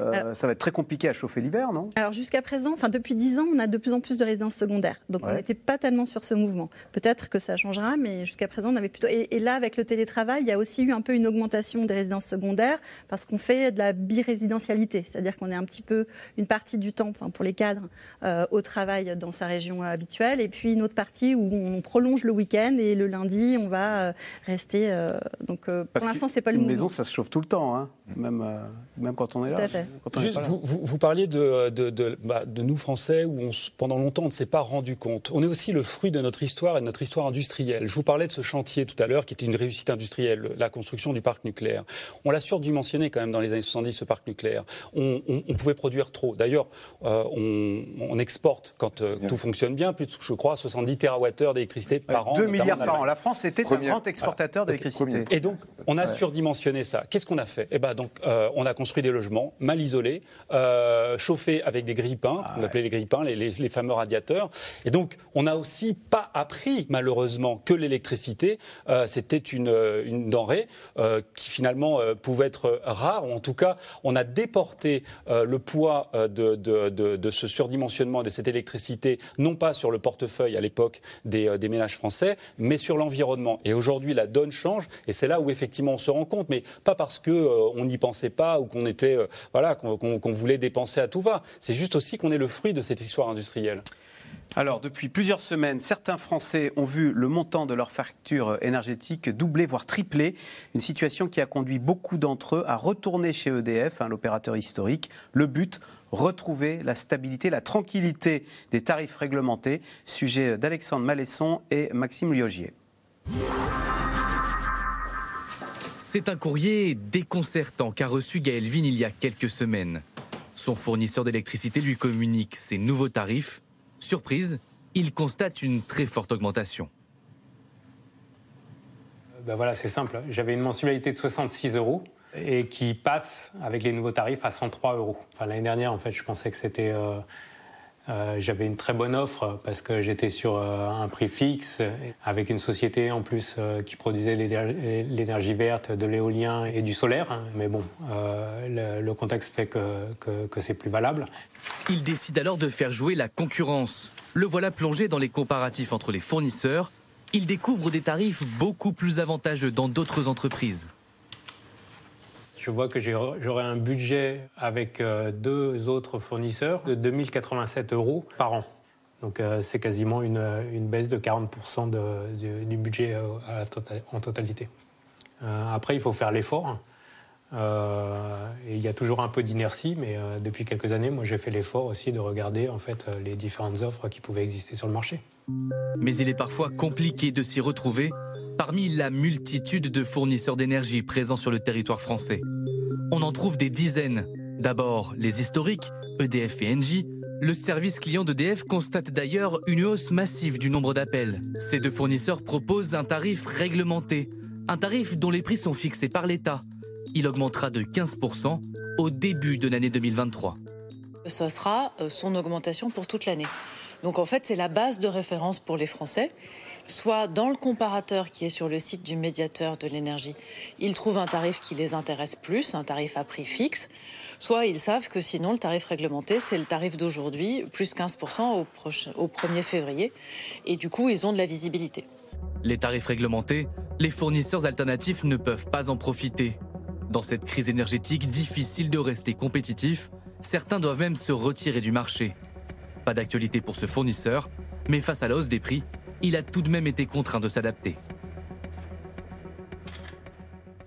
euh, Alors- ça va être très compliqué à chauffer l'hiver, non? Alors jusqu'à présent, enfin depuis 10 ans, on a de plus en plus de résidences secondaires. Donc on n'était pas tellement sur ce mouvement. Peut-être que ça changera, mais jusqu'à présent, on avait plutôt. Et, et là, avec le télétravail, il y a aussi eu un peu une augmentation des résidences secondaires parce qu'on fait de la birésidentialité, c'est-à-dire qu'on est un petit peu une partie du temps, enfin, pour les cadres, euh, au travail dans sa région euh, habituelle, et puis une autre partie où on prolonge le week-end et le lundi, on va euh, rester. euh, donc euh, pour l'instant, c'est pas le Une mouvement. maison, ça se chauffe tout le temps, hein, même, euh, même quand on est Tout là. à quand Juste, vous, vous- vous parliez de, de, de- bah, de nous Français où on, pendant longtemps on ne s'est pas rendu compte. On est aussi le fruit de notre histoire et de notre histoire industrielle. Je vous parlais de ce chantier tout à l'heure qui était une réussite industrielle, la construction du parc nucléaire. On l'a surdimensionné quand même dans les années 70 ce parc nucléaire. On, on- on pouvait produire trop. D'ailleurs, euh, on, on exporte quand euh, tout fonctionne bien, plus de, je crois 70 TWh d'électricité par an. 2 notamment milliards par an. La France était un Première- grand exportateur d'électricité. Et donc, on a surdimensionné ça. Qu'est-ce qu'on a fait? Eh ben, donc, euh, on a construit des logements mal isolés, euh, chauffés avec des grilles peints, Ah on appelait les grilles peints, les, les- les fameux radiateurs. Et donc, on n'a aussi pas appris, malheureusement, que l'électricité, euh, c'était une, euh, une denrée euh, qui finalement pouvait être rare, ou en tout cas, on a déporté le poids de, de- de- de ce surdimensionnement de cette électricité, non pas sur le portefeuille à l'époque des, des ménages français, mais sur l'environnement. Et aujourd'hui, la donne change, et c'est là où effectivement on se rend compte, mais pas parce que euh, on n'y pensait pas ou qu'on était, qu'on voulait dépenser à tout va. C'est juste aussi qu'on est le fruit de cette histoire industrielle. Alors, depuis plusieurs semaines, certains Français ont vu le montant de leur facture énergétique doubler, voire tripler. Une situation qui a conduit beaucoup d'entre eux à retourner chez EDF, hein, l'opérateur historique. Le but retrouver la stabilité, la tranquillité des tarifs réglementés. Sujet d'Alexandre Malesson et Maxime Liogier. C'est un courrier déconcertant qu'a reçu Gaël Vigne il y a quelques semaines. Son fournisseur d'électricité lui communique ses nouveaux tarifs. Surprise, il constate une très forte augmentation. Ben voilà, c'est simple. J'avais une mensualité de 66 euros et qui passe avec les nouveaux tarifs à 103 euros. Enfin, L'année dernière, en fait, je pensais que c'était. euh, euh, J'avais une très bonne offre parce que j'étais sur euh, un prix fixe avec une société en plus euh, qui produisait l'éner- l'énergie verte, de l'éolien et du solaire. Mais bon, le, contexte fait que, que c'est plus valable. Il décide alors de faire jouer la concurrence. Le voilà plongé dans les comparatifs entre les fournisseurs. Il découvre des tarifs beaucoup plus avantageux dans d'autres entreprises. Je vois que j'aurai un budget avec euh, deux autres fournisseurs de 2087 euros par an. Donc euh, c'est quasiment une, baisse de 40% de- du, budget euh, en totalité. Après, il faut faire l'effort. Et il y a toujours un peu d'inertie, mais depuis quelques années, moi j'ai fait l'effort aussi de regarder en fait les différentes offres qui pouvaient exister sur le marché. Mais il est parfois compliqué de s'y retrouver parmi la multitude de fournisseurs d'énergie présents sur le territoire français. On en trouve des dizaines. D'abord, les historiques, EDF et Engie. Le service client d'EDF constate d'ailleurs une hausse massive du nombre d'appels. Ces deux fournisseurs proposent un tarif réglementé, un tarif dont les prix sont fixés par l'État. Il augmentera de 15% au début de l'année 2023. Ce sera euh, son augmentation pour toute l'année. Donc en fait, c'est la base de référence pour les Français. Soit dans le comparateur qui est sur le site du médiateur de l'énergie, ils trouvent un tarif qui les intéresse plus, un tarif à prix fixe. Soit ils savent que sinon le tarif réglementé, c'est le tarif d'aujourd'hui, plus 15% au, au 1er février. Et du coup, ils ont de la visibilité. Les tarifs réglementés, les fournisseurs alternatifs ne peuvent pas en profiter. Dans cette crise énergétique, difficile de rester compétitif, certains doivent même se retirer du marché. Pas d'actualité pour ce fournisseur, mais face à la hausse des prix, il a tout de même été contraint de s'adapter.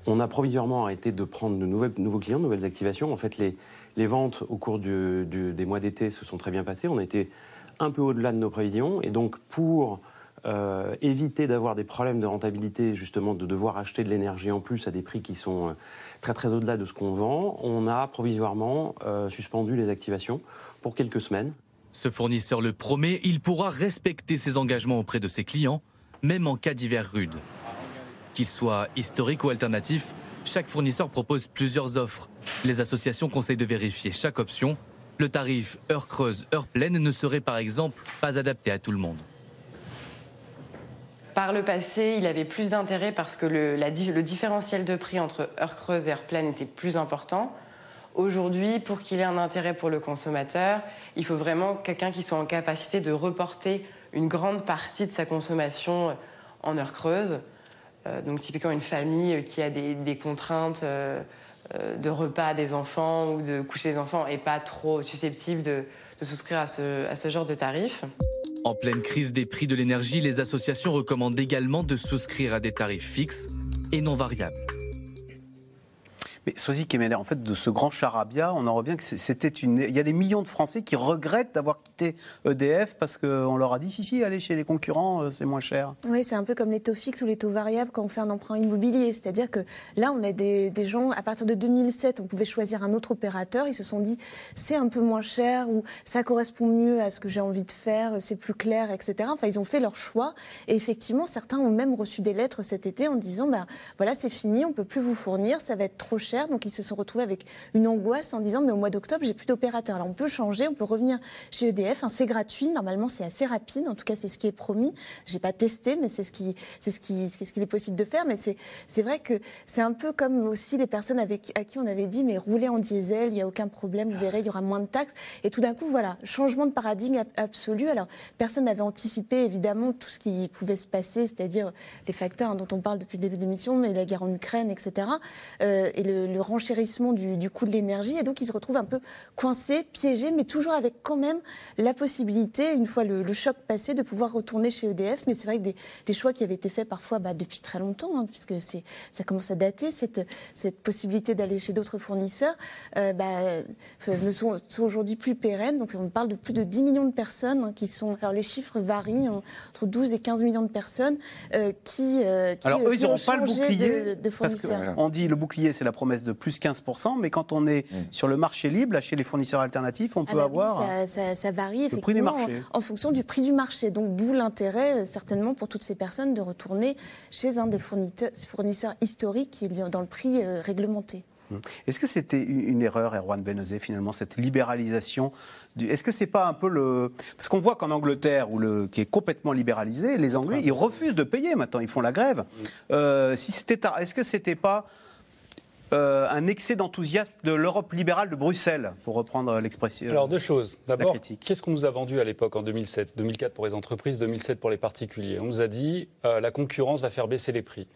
On a provisoirement arrêté de prendre de nouveaux clients, de nouvelles activations. En fait, les, ventes au cours des mois d'été se sont très bien passées. On a été un peu au-delà de nos prévisions. Et donc, pour euh, éviter d'avoir des problèmes de rentabilité, justement, de devoir acheter de l'énergie en plus à des prix qui sont euh, très très au-delà de ce qu'on vend, on a provisoirement euh, suspendu les activations pour quelques semaines. Ce fournisseur le promet, il pourra respecter ses engagements auprès de ses clients, même en cas d'hiver rude. Qu'il soit historique ou alternatif, chaque fournisseur propose plusieurs offres. Les associations conseillent de vérifier chaque option. Le tarif heure creuse, heure pleine ne serait par exemple pas adapté à tout le monde. Par le passé, il avait plus d'intérêt parce que le, différentiel de prix entre heure creuse et heure pleine était plus important. Aujourd'hui, pour qu'il ait un intérêt pour le consommateur, il faut vraiment quelqu'un qui soit en capacité de reporter une grande partie de sa consommation en heure creuse. Euh, donc typiquement une famille qui a des, contraintes euh, euh, de repas des enfants ou de coucher des enfants et pas trop susceptible de, de souscrire à ce, à ce genre de tarif. En pleine crise des prix de l'énergie, les associations recommandent également de souscrire à des tarifs fixes et non variables. Mais Soisy Kemener, en fait, de ce grand charabia, on en revient que c'était une. Il y a des millions de Français qui regrettent d'avoir quitté EDF parce qu'on leur a dit si, si, allez chez les concurrents, euh, c'est moins cher. Oui, c'est un peu comme les taux fixes ou les taux variables quand on fait un emprunt immobilier. C'est-à-dire que là, on a des, gens, à partir de 2007, on pouvait choisir un autre opérateur. Ils se sont dit c'est un peu moins cher ou ça correspond mieux à ce que j'ai envie de faire, c'est plus clair, etc. Enfin, ils ont fait leur choix. Et effectivement, certains ont même reçu des lettres cet été en disant ben, voilà, c'est fini, on peut plus vous fournir, ça va être trop cher donc ils se sont retrouvés avec une angoisse en disant mais au mois d'octobre j'ai plus d'opérateurs. Alors on peut changer, on peut revenir chez EDF. C'est gratuit, normalement c'est assez rapide. En tout cas c'est ce qui est promis. J'ai pas testé, mais c'est ce qui c'est ce qui ce qu'il est possible de faire. Mais c'est c'est vrai que c'est un peu comme aussi les personnes à qui on avait dit mais roulez en diesel, il y a aucun problème, vous verrez il y aura moins de taxes. Et tout d'un coup voilà changement de paradigme absolu. Alors personne n'avait anticipé évidemment tout ce qui pouvait se passer, c'est-à-dire les facteurs dont on parle depuis le début de l'émission, mais la guerre en Ukraine, etc. Euh, et le, le renchérissement du, du coût de l'énergie. Et donc, ils se retrouvent un peu coincés, piégés, mais toujours avec quand même la possibilité, une fois le, le choc passé, de pouvoir retourner chez EDF. Mais c'est vrai que des, des, choix qui avaient été faits parfois bah, depuis très longtemps, hein, puisque ça commence à dater, cette, cette possibilité d'aller chez d'autres fournisseurs, euh, bah, ne sont, sont aujourd'hui plus pérennes. Donc, on parle de plus de 10 millions de personnes hein, qui sont. Alors, les chiffres varient hein, entre 12 et 15 millions de personnes euh, qui, euh, qui, alors, eux, ils n'auront pas le bouclier. De, de fournisseurs. on dit le bouclier, c'est la promesse de plus 15%, mais quand on est mmh. sur le marché libre, là, chez les fournisseurs alternatifs, on ah peut bah avoir. Oui, ça, ça, ça, varie effectivement en, en, fonction du prix du marché. Donc d'où l'intérêt, certainement, pour toutes ces personnes de retourner chez un des fournisseurs, fournisseurs historiques dans le prix euh, réglementé. Mmh. Est-ce que c'était une erreur, Erwan Benozé, finalement, cette libéralisation du... Est-ce que c'est pas un peu le... Parce qu'on voit qu'en Angleterre, où le... qui est complètement libéralisé, les Anglais, ils refusent de payer maintenant, ils font la grève. Mmh. Euh, si c'était... Est-ce que c'était pas euh, un excès d'enthousiasme de l'Europe libérale de Bruxelles, pour reprendre l'expression. Alors deux choses. D'abord, qu'est-ce qu'on nous a vendu à l'époque en 2007 2004 pour les entreprises, 2007 pour les particuliers On nous a dit euh, la concurrence va faire baisser les prix.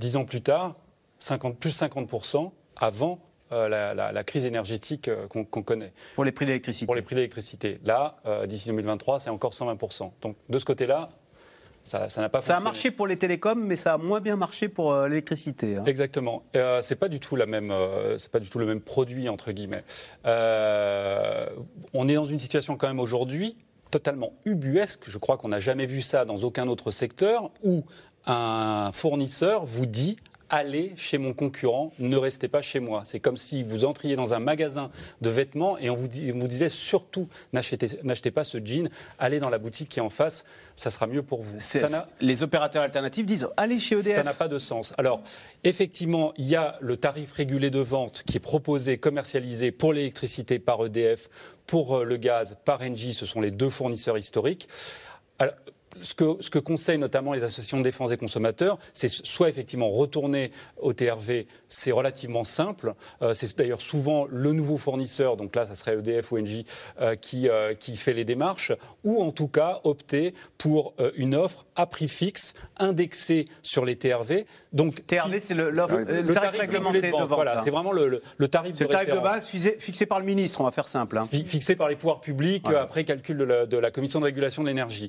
Dix ans plus tard, 50, plus 50% avant euh, la, la, la, crise énergétique euh, qu'on qu connaît. Pour les prix d'électricité. Pour les prix d'électricité. Là, euh, d'ici 2023, c'est encore 120%. Donc de ce côté-là, ça n'a pas Ça a marché pour les télécoms, mais ça a moins bien marché pour euh, l'électricité. Hein. Exactement. Euh, c'est pas du tout la même. Euh, c'est pas du tout le même produit entre guillemets. Euh, on est dans une situation quand même aujourd'hui totalement ubuesque. Je crois qu'on n'a jamais vu ça dans aucun autre secteur où un fournisseur vous dit allez chez mon concurrent, ne restez pas chez moi. C'est comme si vous entriez dans un magasin de vêtements et on vous, on vous disait surtout n'achetez pas ce jean, allez dans la boutique qui est en face, ça sera mieux pour vous. les opérateurs alternatifs disent allez chez EDF. Ça n'a pas de sens. Alors, effectivement, il y a le tarif régulé de vente qui est proposé, commercialisé pour l'électricité par EDF, pour le gaz par Engie, ce sont les deux fournisseurs historiques. Alors, ce que, ce que, conseillent notamment les associations de défense des consommateurs, c'est soit effectivement retourner au TRV, c'est relativement simple. Euh, c'est d'ailleurs souvent le nouveau fournisseur, donc là, ça serait EDF ou Engie, euh, qui, euh, qui, fait les démarches, ou en tout cas opter pour euh, une offre à prix fixe, indexée sur les TRV. Donc, TRV, si, c'est le, le, le, tarif, réglementé de vente. De vente voilà, hein. c'est vraiment le, tarif de le tarif de base fixé, fixé, par le ministre, on va faire simple. Hein. Fixé par les pouvoirs publics, voilà. après calcul de la, de la, Commission de régulation de l'énergie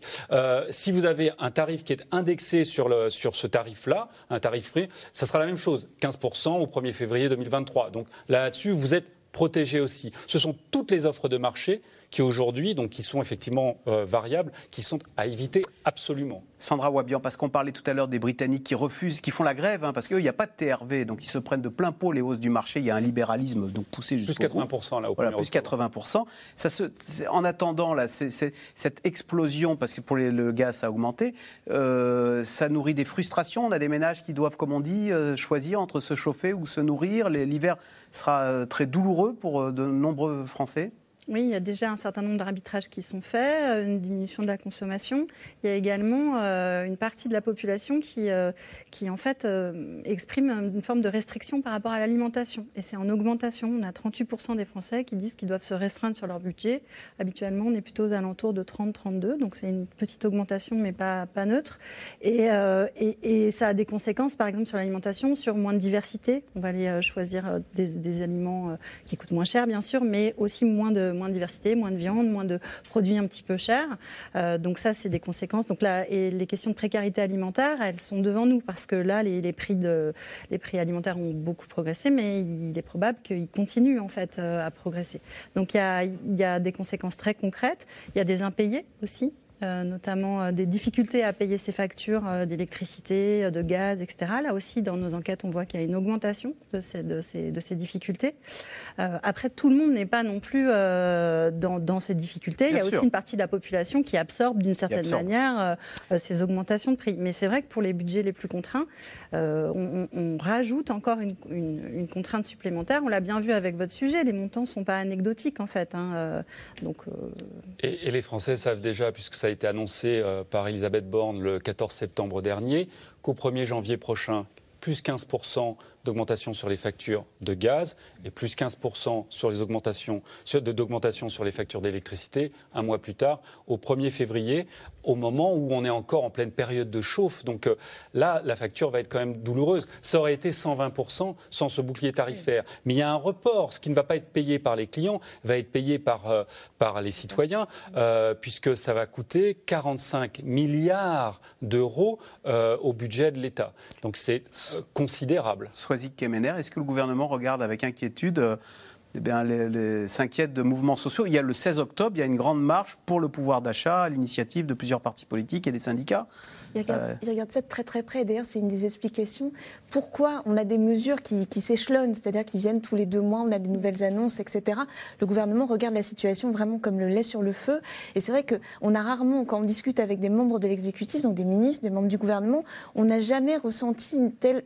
si vous avez un tarif qui est indexé sur, ce tarif-là, un tarif prix, ça sera la même chose, 15% au 1er février 2023. Donc là-dessus, vous êtes protégé aussi. Ce sont toutes les offres de marché qui aujourd'hui, donc qui sont effectivement euh, variables, qui sont à éviter absolument. Sandra Wabian, parce qu'on parlait tout à l'heure des Britanniques qui refusent, qui font la grève, hein, parce qu'il n'y a pas de TRV, donc ils se prennent de plein pot les hausses du marché. Il y a un libéralisme donc poussé jusqu'au plus 80 là au voilà, plus 80 ça se, En attendant là, c est, c est, cette explosion, parce que pour les, le gaz ça a augmenté, euh, ça nourrit des frustrations. On a des ménages qui doivent, comme on dit, euh, choisir entre se chauffer ou se nourrir. L'hiver sera très douloureux pour de nombreux Français. Oui, il y a déjà un certain nombre d'arbitrages qui sont faits, une diminution de la consommation. Il y a également euh, une partie de la population qui, euh, qui en fait, euh, exprime une forme de restriction par rapport à l'alimentation. Et c'est en augmentation. On a 38% des Français qui disent qu'ils doivent se restreindre sur leur budget. Habituellement, on est plutôt aux alentours de 30-32. Donc c'est une petite augmentation, mais pas, neutre. Et, ça a des conséquences, par exemple, sur l'alimentation, sur moins de diversité. On va aller choisir des aliments qui coûtent moins cher, bien sûr, mais aussi moins de moins de diversité, moins de viande, moins de produits un petit peu chers. Euh, donc ça, c'est des conséquences. Donc là, et les questions de précarité alimentaire, elles sont devant nous parce que là, les, prix, alimentaires ont beaucoup progressé, mais il est probable qu'ils continuent en fait à progresser. Donc il y a des conséquences très concrètes. Il y a des impayés aussi. Euh, notamment euh, des difficultés à payer ses factures euh, d'électricité, de gaz, etc. Là aussi, dans nos enquêtes, on voit qu'il y a une augmentation de ces, de ces, de ces difficultés. après, tout le monde n'est pas non plus dans, dans, ces difficultés. Il y a aussi une partie de la population qui absorbe d'une certaine manière ces augmentations de prix. Mais c'est vrai que pour les budgets les plus contraints, on, on, rajoute encore une, une, une, contrainte supplémentaire. On l'a bien vu avec votre sujet, les montants ne sont pas anecdotiques en fait. Hein. donc, et, et, les Français savent déjà, puisque ça a été annoncé euh, par Elisabeth Borne le 14 septembre dernier, qu'au 1er janvier prochain, plus 15% d'augmentation sur les factures de gaz et plus 15% sur les augmentations d'augmentation sur les factures d'électricité un mois plus tard, au 1er février, au moment où on est encore en pleine période de chauffe. Donc euh, là, la facture va être quand même douloureuse. Ça aurait été 120% sans ce bouclier tarifaire. Mais il y a un report. Ce qui ne va pas être payé par les clients va être payé par, euh, par les citoyens, euh, puisque ça va coûter 45 milliards d'euros au budget de l'État. Donc c'est considérable. Est-ce que le gouvernement regarde avec inquiétude euh, eh bien, les, s'inquiète de mouvements sociaux? Il y a le 16 octobre, il y a une grande marche pour le pouvoir d'achat à l'initiative de plusieurs partis politiques et des syndicats. Il regarde, euh, il regarde ça de très très près. D'ailleurs, c'est une des explications. Pourquoi on a des mesures qui, qui s'échelonnent, c'est-à-dire qui viennent tous les deux mois, on a des nouvelles annonces, etc. Le gouvernement regarde la situation vraiment comme le lait sur le feu. Et c'est vrai qu'on a rarement, quand on discute avec des membres de l'exécutif, donc des ministres, des membres du gouvernement, on n'a jamais ressenti une telle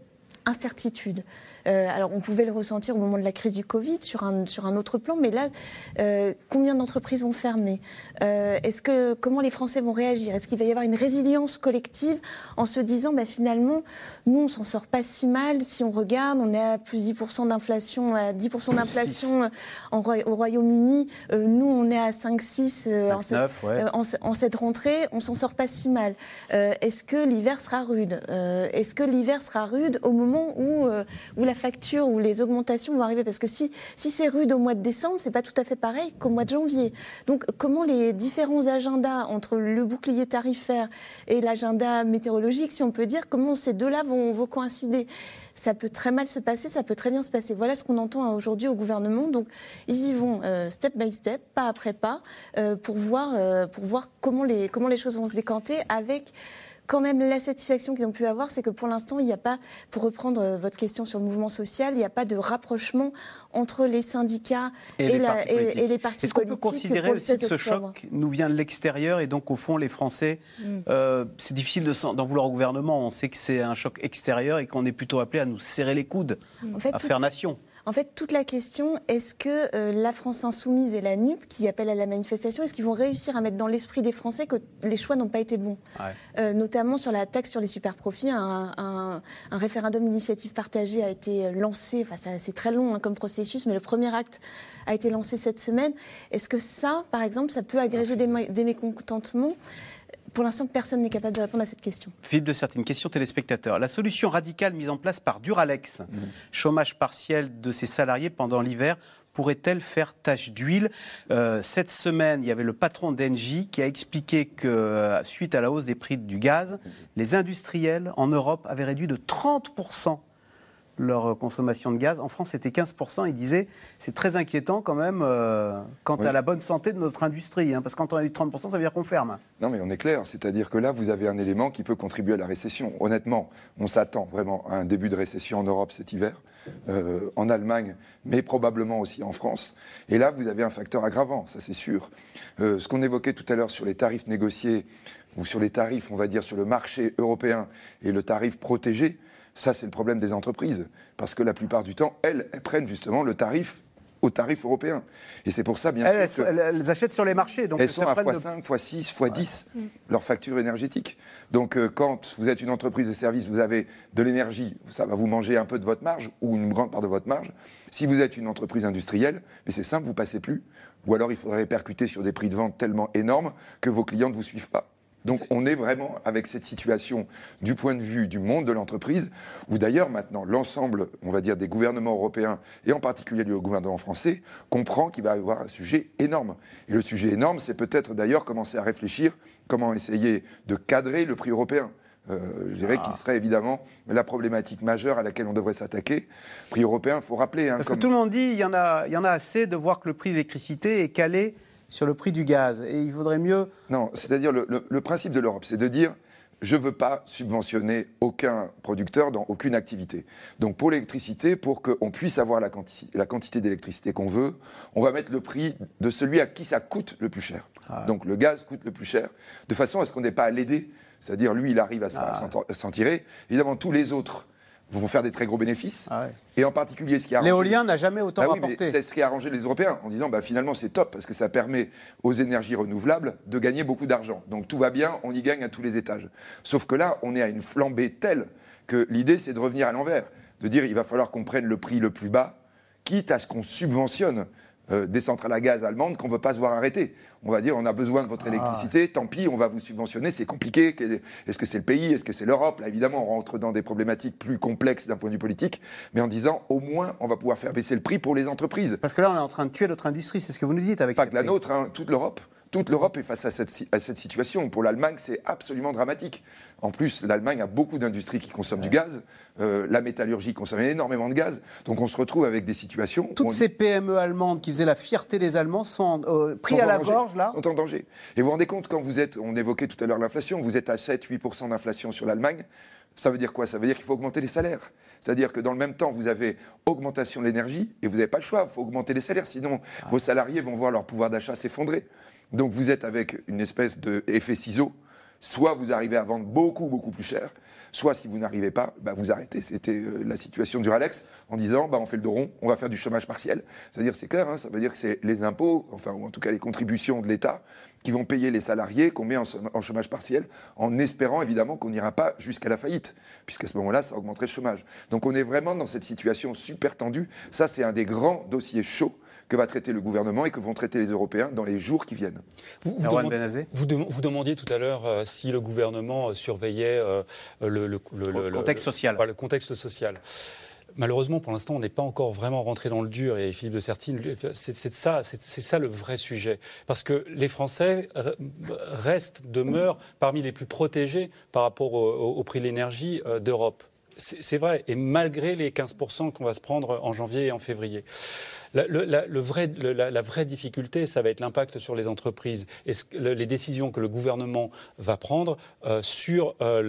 incertitude. Euh, alors, on pouvait le ressentir au moment de la crise du Covid sur un, sur un autre plan, mais là, euh, combien d'entreprises vont fermer? Euh, Est-ce que comment les Français vont réagir? Est-ce qu'il va y avoir une résilience collective en se disant, bah, finalement, nous, on s'en sort pas si mal si on regarde, on est à plus 10% d'inflation, à 10% d'inflation au Royaume-Uni, nous, on est à 5-6 en, en, cette rentrée, on s'en sort pas si mal. Est-ce que l'hiver sera rude? Est-ce que l'hiver sera rude au moment où, où la la facture ou les augmentations vont arriver Parce que si, si c'est rude au mois de décembre, c'est pas tout à fait pareil qu'au mois de janvier. Donc, comment les différents agendas entre le bouclier tarifaire et l'agenda météorologique, si on peut dire, comment ces deux-là vont, vont coïncider? Ça peut très mal se passer, ça peut très bien se passer. Voilà ce qu'on entend hein, aujourd'hui au gouvernement. Donc, ils y vont euh, step by step, pas après pas, euh, pour voir, euh, pour voir comment les, comment les choses vont se décanter avec quand même la satisfaction qu'ils ont pu avoir, c'est que pour l'instant, il n'y a pas, pour reprendre euh, votre question sur le mouvement social, il n'y a pas de rapprochement entre les syndicats et, les, la, partis et, les, partis Est-ce qu'on peut considérer aussi que ce choc nous vient de l'extérieur et donc au fond, les Français, mm. euh, c'est difficile d'en vouloir au gouvernement. On sait que c'est un choc extérieur et qu'on est plutôt appelé à nous serrer les coudes, à faire nation. En fait, toute la question, est-ce que euh, la France insoumise et la NUP, qui appellent à la manifestation, est-ce qu'ils vont réussir à mettre dans l'esprit des Français que les choix n'ont pas été bons? Euh, Notamment sur la taxe sur les super-profits, un, référendum d'initiative partagée a été lancé, enfin c'est très long hein, comme processus, mais le premier acte a été lancé cette semaine. Est-ce que ça, par exemple, ça peut agréger des, des mécontentements? Pour l'instant, personne n'est capable de répondre à cette question. Philippe de certaines questions téléspectateurs. La solution radicale mise en place par Duralex, mmh. chômage partiel de ses salariés pendant l'hiver, pourrait-elle faire tache d'huile? Euh, Cette semaine, il y avait le patron d'Engie qui a expliqué que, euh, suite à la hausse des prix du gaz, les industriels en Europe avaient réduit de 30 leur consommation de gaz. En France, c'était 15%. Il disait c'est très inquiétant quand même euh, quant à la bonne santé de notre industrie. Hein, parce que quand on a eu 30%, ça veut dire qu'on ferme. Non, mais on est clair. C'est-à-dire que là, vous avez un élément qui peut contribuer à la récession. Honnêtement, on s'attend vraiment à un début de récession en Europe cet hiver, euh, en Allemagne, mais probablement aussi en France. Et là, vous avez un facteur aggravant, ça c'est sûr. Euh, ce qu'on évoquait tout à l'heure sur les tarifs négociés, ou sur les tarifs, on va dire, sur le marché européen et le tarif protégé, ça, c'est le problème des entreprises. Parce que la plupart du temps, elles, prennent justement le tarif au tarif européen. Et c'est pour ça, bien sûr. Elles, achètent sur les marchés. Donc elles sont à x5, x6, x10 leur facture énergétique. Donc, euh, quand vous êtes une entreprise de service, vous avez de l'énergie, ça va vous manger un peu de votre marge ou une grande part de votre marge. Si vous êtes une entreprise industrielle, mais c'est simple, vous passez plus. Ou alors, il faudrait répercuter sur des prix de vente tellement énormes que vos clients ne vous suivent pas. Donc on est vraiment avec cette situation du point de vue du monde de l'entreprise, où d'ailleurs maintenant l'ensemble, on va dire, des gouvernements européens, et en particulier le gouvernement français, comprend qu'il va y avoir un sujet énorme. Et le sujet énorme, c'est peut-être d'ailleurs commencer à réfléchir comment essayer de cadrer le prix européen. Euh, je dirais Ah. qu'il serait évidemment la problématique majeure à laquelle on devrait s'attaquer. Prix européen, il faut rappeler. hein, Parce comme- que tout le monde dit il y, en a, il y en a assez de voir que le prix de l'électricité est calé sur le prix du gaz. Et il vaudrait mieux. Non, c'est-à-dire le, le- le principe de l'Europe, c'est de dire je ne veux pas subventionner aucun producteur dans aucune activité. Donc pour l'électricité, pour qu'on puisse avoir la, quanti- la quantité d'électricité qu'on veut, on va mettre le prix de celui à qui ça coûte le plus cher. Donc le gaz coûte le plus cher, de façon à ce qu'on n'ait pas à l'aider. C'est-à-dire lui, il arrive à s'en- Ah. s'en tirer. Évidemment, tous les autres vont faire des très gros bénéfices. Ah Et en particulier, ce qui a L'éolien n'a jamais autant ah oui, mais rapporté. C'est ce qui a arrangé les Européens en disant bah, finalement c'est top parce que ça permet aux énergies renouvelables de gagner beaucoup d'argent. Donc tout va bien, on y gagne à tous les étages. Sauf que là, on est à une flambée telle que l'idée c'est de revenir à l'envers, de dire il va falloir qu'on prenne le prix le plus bas, quitte à ce qu'on subventionne euh, des centrales à gaz allemandes qu'on ne veut pas se voir arrêter. On va dire on a besoin de votre électricité, tant pis, on va vous subventionner, c'est compliqué. Est-ce que c'est le pays Est-ce que c'est l'Europe? Là, évidemment, on rentre dans des problématiques plus complexes d'un point de vue politique, mais en disant au moins on va pouvoir faire baisser le prix pour les entreprises. Parce que là, on est en train de tuer notre industrie, c'est ce que vous nous dites avec Pas que la nôtre, hein, toute l'Europe. Toute l'Europe est face à cette, si- à cette situation. Pour l'Allemagne, c'est absolument dramatique. En plus, l'Allemagne a beaucoup d'industries qui consomment du gaz. Euh, la métallurgie consomme énormément de gaz. Donc on se retrouve avec des situations. Toutes on- ces PME allemandes qui faisaient la fierté des Allemands sont euh, pris sont à la danger, gorge, là? Sont en danger. Et vous vous rendez compte, quand vous êtes, on évoquait tout à l'heure l'inflation, vous êtes à 7-8% d'inflation sur l'Allemagne, ça veut dire quoi? Ça veut dire qu'il faut augmenter les salaires. C'est-à-dire que dans le même temps, vous avez augmentation de l'énergie et vous n'avez pas le choix, il faut augmenter les salaires, sinon vos salariés vont voir leur pouvoir d'achat s'effondrer. Donc vous êtes avec une espèce d'effet ciseau, soit vous arrivez à vendre beaucoup, beaucoup plus cher, soit si vous n'arrivez pas, bah, vous arrêtez. C'était euh, la situation du Ralex en disant bah, on fait le dos rond, on va faire du chômage partiel. C'est-à-dire, c'est clair, hein, ça veut dire que c'est les impôts, enfin, ou en tout cas les contributions de l'État, qui vont payer les salariés qu'on met en chômage partiel, en espérant évidemment qu'on n'ira pas jusqu'à la faillite, puisqu'à ce moment-là, ça augmenterait le chômage. Donc on est vraiment dans cette situation super tendue. Ça, c'est un des grands dossiers chauds que va traiter le gouvernement et que vont traiter les Européens dans les jours qui viennent. Vous, vous demandez- vous dem- vous demandiez tout à l'heure euh, si le gouvernement euh, surveillait euh, le, le- le- le- contexte social. le contexte social. Malheureusement, pour l'instant, on n'est pas encore vraiment rentré dans le dur. Et Philippe de Sertine, c'est ça, c'est ça le vrai sujet. Parce que les Français re- restent, demeurent parmi les plus protégés par rapport au, au- au prix de l'énergie euh, d'Europe. C'est c'est vrai. Et malgré les 15% qu'on va se prendre en janvier et en février. La, le- la- le vrai- le- la- la vraie difficulté, ça va être l'impact sur les entreprises et ce les décisions que le gouvernement va prendre euh, sur euh,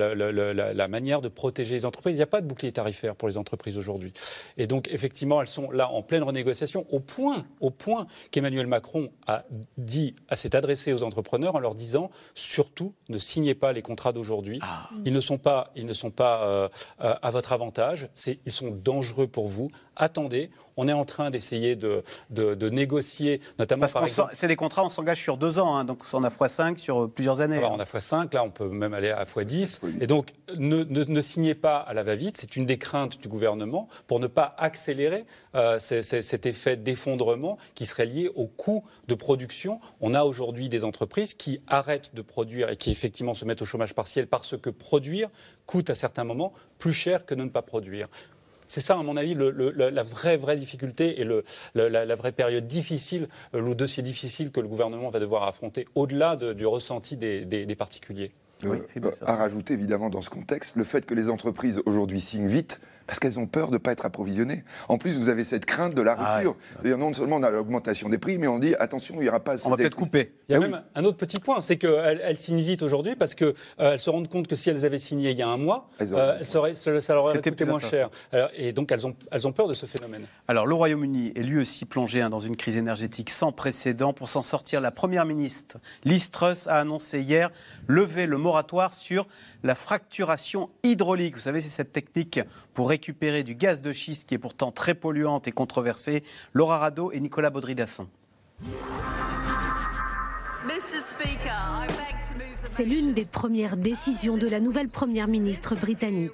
la, manière de protéger les entreprises. Il n'y a pas de bouclier tarifaire pour les entreprises aujourd'hui. Et donc, effectivement, elles sont là en pleine renégociation au point, au point qu'Emmanuel Macron a dit, s'est adressé aux entrepreneurs en leur disant surtout ne signez pas les contrats d'aujourd'hui. Ils ne sont pas, ils ne sont pas euh, à votre avantage. Ils sont dangereux pour vous. Attendez. On est en train d'essayer de, de, de négocier, notamment Parce par exemple. c'est des contrats, on s'engage sur deux ans, hein, donc on a x5 sur euh, plusieurs années. Bah, on a x5, là on peut même aller à x10. Et donc ne, ne- ne signez pas à la va-vite, c'est une des craintes du gouvernement pour ne pas accélérer euh, cet effet d'effondrement qui serait lié au coût de production. On a aujourd'hui des entreprises qui arrêtent de produire et qui effectivement se mettent au chômage partiel parce que produire coûte à certains moments plus cher que de ne pas produire. C'est ça, à mon avis, le- le- la, vraie, vraie difficulté et le- la, la vraie période difficile, euh, le dossier difficile que le gouvernement va devoir affronter au-delà de- du ressenti des, des- des particuliers. Euh, euh, à rajouter évidemment dans ce contexte le fait que les entreprises aujourd'hui signent vite parce qu'elles ont peur de ne pas être approvisionnées. En plus, vous avez cette crainte de la Ah rupture. C'est-à-dire non seulement on a l'augmentation des prix, mais on dit attention, il n'y aura pas assez On va peut-être couper. Il y a Ah oui. même un autre petit point, c'est qu'elles elles signent vite aujourd'hui parce qu'elles se rendent compte que si elles avaient signé il y a un mois, Elles auraient- euh, elles seraient- ça, leur aurait coûté moins cher. Alors, et donc elles ont, elles ont peur de ce phénomène. Alors, le Royaume-Uni est lui aussi plongé hein, dans une crise énergétique sans précédent. Pour s'en sortir, la Première ministre Liz Truss a annoncé hier lever le moratoire sur la fracturation hydraulique. Vous savez, c'est cette technique pour récupérer du gaz de schiste qui est pourtant très polluante et controversée. Laura Rado et Nicolas Baudry-Dasson. C'est l'une des premières décisions de la nouvelle première ministre britannique.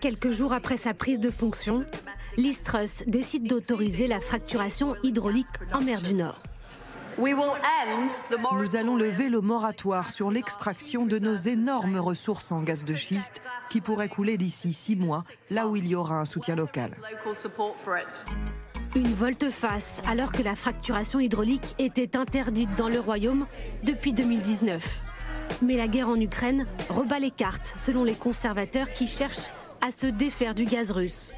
Quelques jours après sa prise de fonction, Liz Truss décide d'autoriser la fracturation hydraulique en mer du Nord. Nous allons lever le moratoire sur l'extraction de nos énormes ressources en gaz de schiste qui pourraient couler d'ici six mois, là où il y aura un soutien local. Une volte-face alors que la fracturation hydraulique était interdite dans le Royaume depuis 2019. Mais la guerre en Ukraine rebat les cartes selon les conservateurs qui cherchent à se défaire du gaz russe.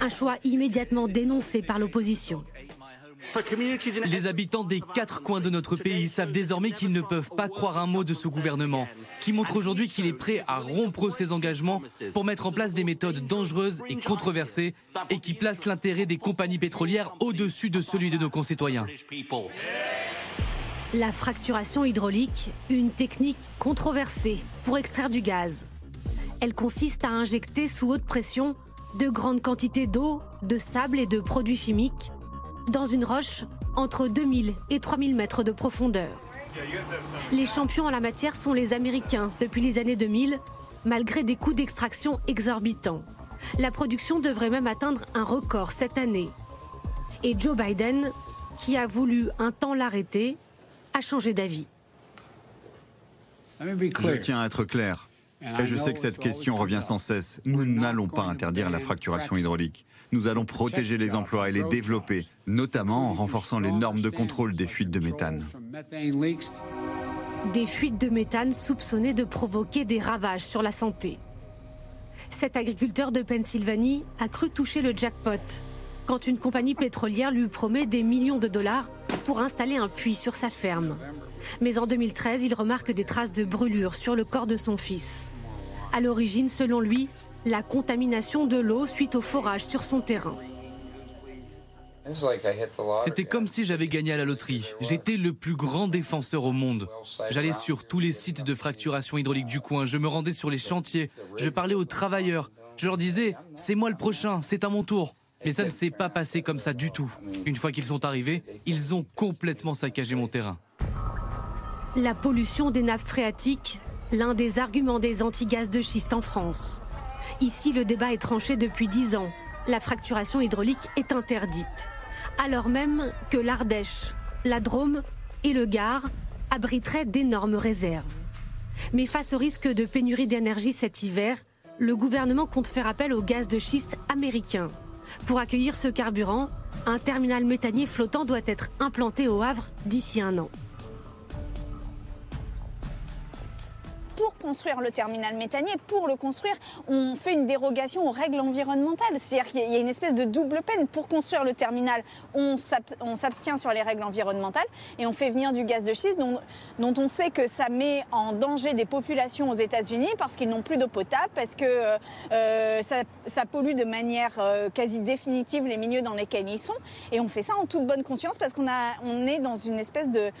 Un choix immédiatement dénoncé par l'opposition. Les habitants des quatre coins de notre pays savent désormais qu'ils ne peuvent pas croire un mot de ce gouvernement, qui montre aujourd'hui qu'il est prêt à rompre ses engagements pour mettre en place des méthodes dangereuses et controversées et qui place l'intérêt des compagnies pétrolières au-dessus de celui de nos concitoyens. La fracturation hydraulique, une technique controversée pour extraire du gaz. Elle consiste à injecter sous haute pression de grandes quantités d'eau, de sable et de produits chimiques dans une roche entre 2000 et 3000 mètres de profondeur. Les champions en la matière sont les Américains depuis les années 2000, malgré des coûts d'extraction exorbitants. La production devrait même atteindre un record cette année. Et Joe Biden, qui a voulu un temps l'arrêter, a changé d'avis. Je tiens à être clair. Et je sais que cette question revient sans cesse. Nous n'allons pas interdire la fracturation hydraulique. Nous allons protéger les emplois et les développer, notamment en renforçant les normes de contrôle des fuites de méthane. Des fuites de méthane soupçonnées de provoquer des ravages sur la santé. Cet agriculteur de Pennsylvanie a cru toucher le jackpot quand une compagnie pétrolière lui promet des millions de dollars pour installer un puits sur sa ferme. Mais en 2013, il remarque des traces de brûlure sur le corps de son fils. À l'origine, selon lui, la contamination de l'eau suite au forage sur son terrain. C'était comme si j'avais gagné à la loterie. J'étais le plus grand défenseur au monde. J'allais sur tous les sites de fracturation hydraulique du coin, je me rendais sur les chantiers, je parlais aux travailleurs, je leur disais, c'est moi le prochain, c'est à mon tour. Mais ça ne s'est pas passé comme ça du tout. Une fois qu'ils sont arrivés, ils ont complètement saccagé mon terrain. La pollution des nappes phréatiques, l'un des arguments des antigaz de schiste en France. Ici, le débat est tranché depuis dix ans. La fracturation hydraulique est interdite. Alors même que l'Ardèche, la Drôme et le Gard abriteraient d'énormes réserves. Mais face au risque de pénurie d'énergie cet hiver, le gouvernement compte faire appel au gaz de schiste américain. Pour accueillir ce carburant, un terminal méthanier flottant doit être implanté au Havre d'ici un an. Pour construire le terminal méthanier, pour le construire, on fait une dérogation aux règles environnementales. C'est-à-dire qu'il y a une espèce de double peine. Pour construire le terminal, on s'abstient sur les règles environnementales et on fait venir du gaz de schiste dont, on sait que ça met en danger des populations aux États-Unis parce qu'ils n'ont plus d'eau potable, parce que euh, ça, pollue de manière euh, quasi définitive les milieux dans lesquels ils sont. Et on fait ça en toute bonne conscience parce qu'on on est dans une espèce de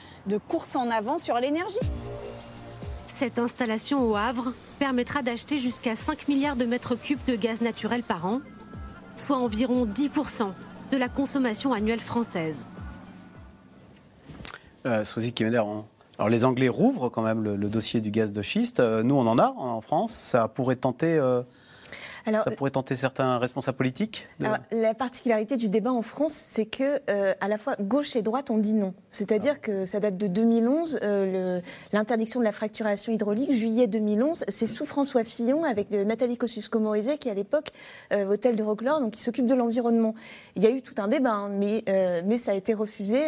course en avant sur l'énergie. Cette installation au Havre permettra d'acheter jusqu'à 5 milliards de mètres cubes de gaz naturel par an, soit environ 10% de la consommation annuelle française. Euh, alors les Anglais rouvrent quand même le, dossier du gaz de schiste. Euh, nous, on en a en France. Ça pourrait tenter euh, ça pourrait tenter certains responsables politiques La particularité du débat en France, c'est que euh, à la fois gauche et droite ont dit non. C'est-à-dire ah. que ça date de 2011, euh, l'interdiction de la fracturation hydraulique, juillet 2011, c'est sous François Fillon avec euh, Nathalie Kosciusko-Morizet qui à l'époque hôtel de Rocklore, donc qui s'occupe de l'environnement. Il y a eu tout un débat, hein, mais mais ça a été refusé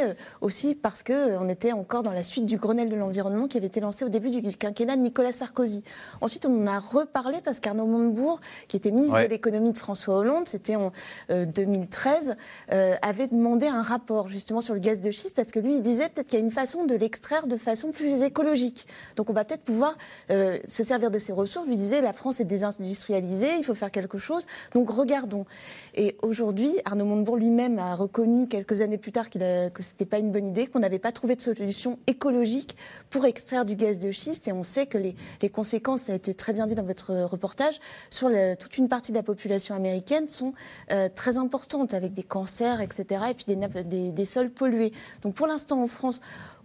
aussi parce que on était encore dans la suite du Grenelle de l'environnement qui avait été lancé au début du quinquennat de Nicolas Sarkozy. Ensuite, on en a reparlé parce qu'Arnaud Montebourg, qui était ministre de l'économie de François Hollande, c'était en 2013, euh, euh, avait demandé un rapport justement sur le gaz de schiste parce que lui, il disait peut-être qu'il y a une façon de l'extraire de façon plus écologique. Donc on va peut-être pouvoir euh, se servir de ces ressources. Lui disait la France est désindustrialisée, il faut faire quelque chose. Donc regardons. Et aujourd'hui, Arnaud Montebourg lui-même a reconnu quelques années plus tard qu'il que c'était pas une bonne idée, qu'on n'avait pas trouvé de solution écologique pour extraire du gaz de schiste. Et on sait que les, les conséquences, ça a été très bien dit dans votre reportage, sur le, toute une partie de la population américaine sont euh, très importantes, avec des cancers, etc., et puis des, des, sols pollués. Donc pour l'instant, en France,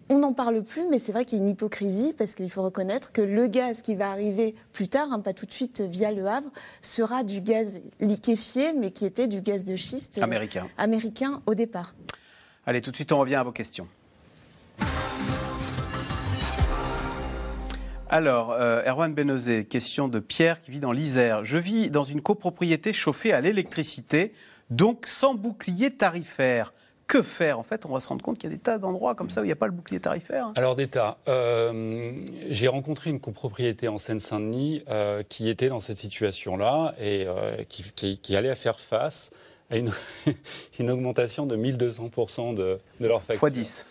on n'en parle plus, mais c'est vrai qu'il y a une hypocrisie parce qu'il faut reconnaître que le gaz qui va arriver plus tard, hein, pas tout de suite via le Havre, sera du gaz liquéfié, mais qui était du gaz de schiste américain, américain au départ. Allez, tout de suite, on revient à vos questions. Alors, euh, Erwan Benozé, question de Pierre qui vit dans l'Isère. Je vis dans une copropriété chauffée à l'électricité, donc sans bouclier tarifaire. Que faire En fait, on va se rendre compte qu'il y a des tas d'endroits comme ça où il n'y a pas le bouclier tarifaire. Alors d'État, euh, j'ai rencontré une copropriété en Seine-Saint-Denis euh, qui était dans cette situation-là et qui, qui- qui allait faire face à une, une augmentation de 1200% de, de leur facture. Fois 10.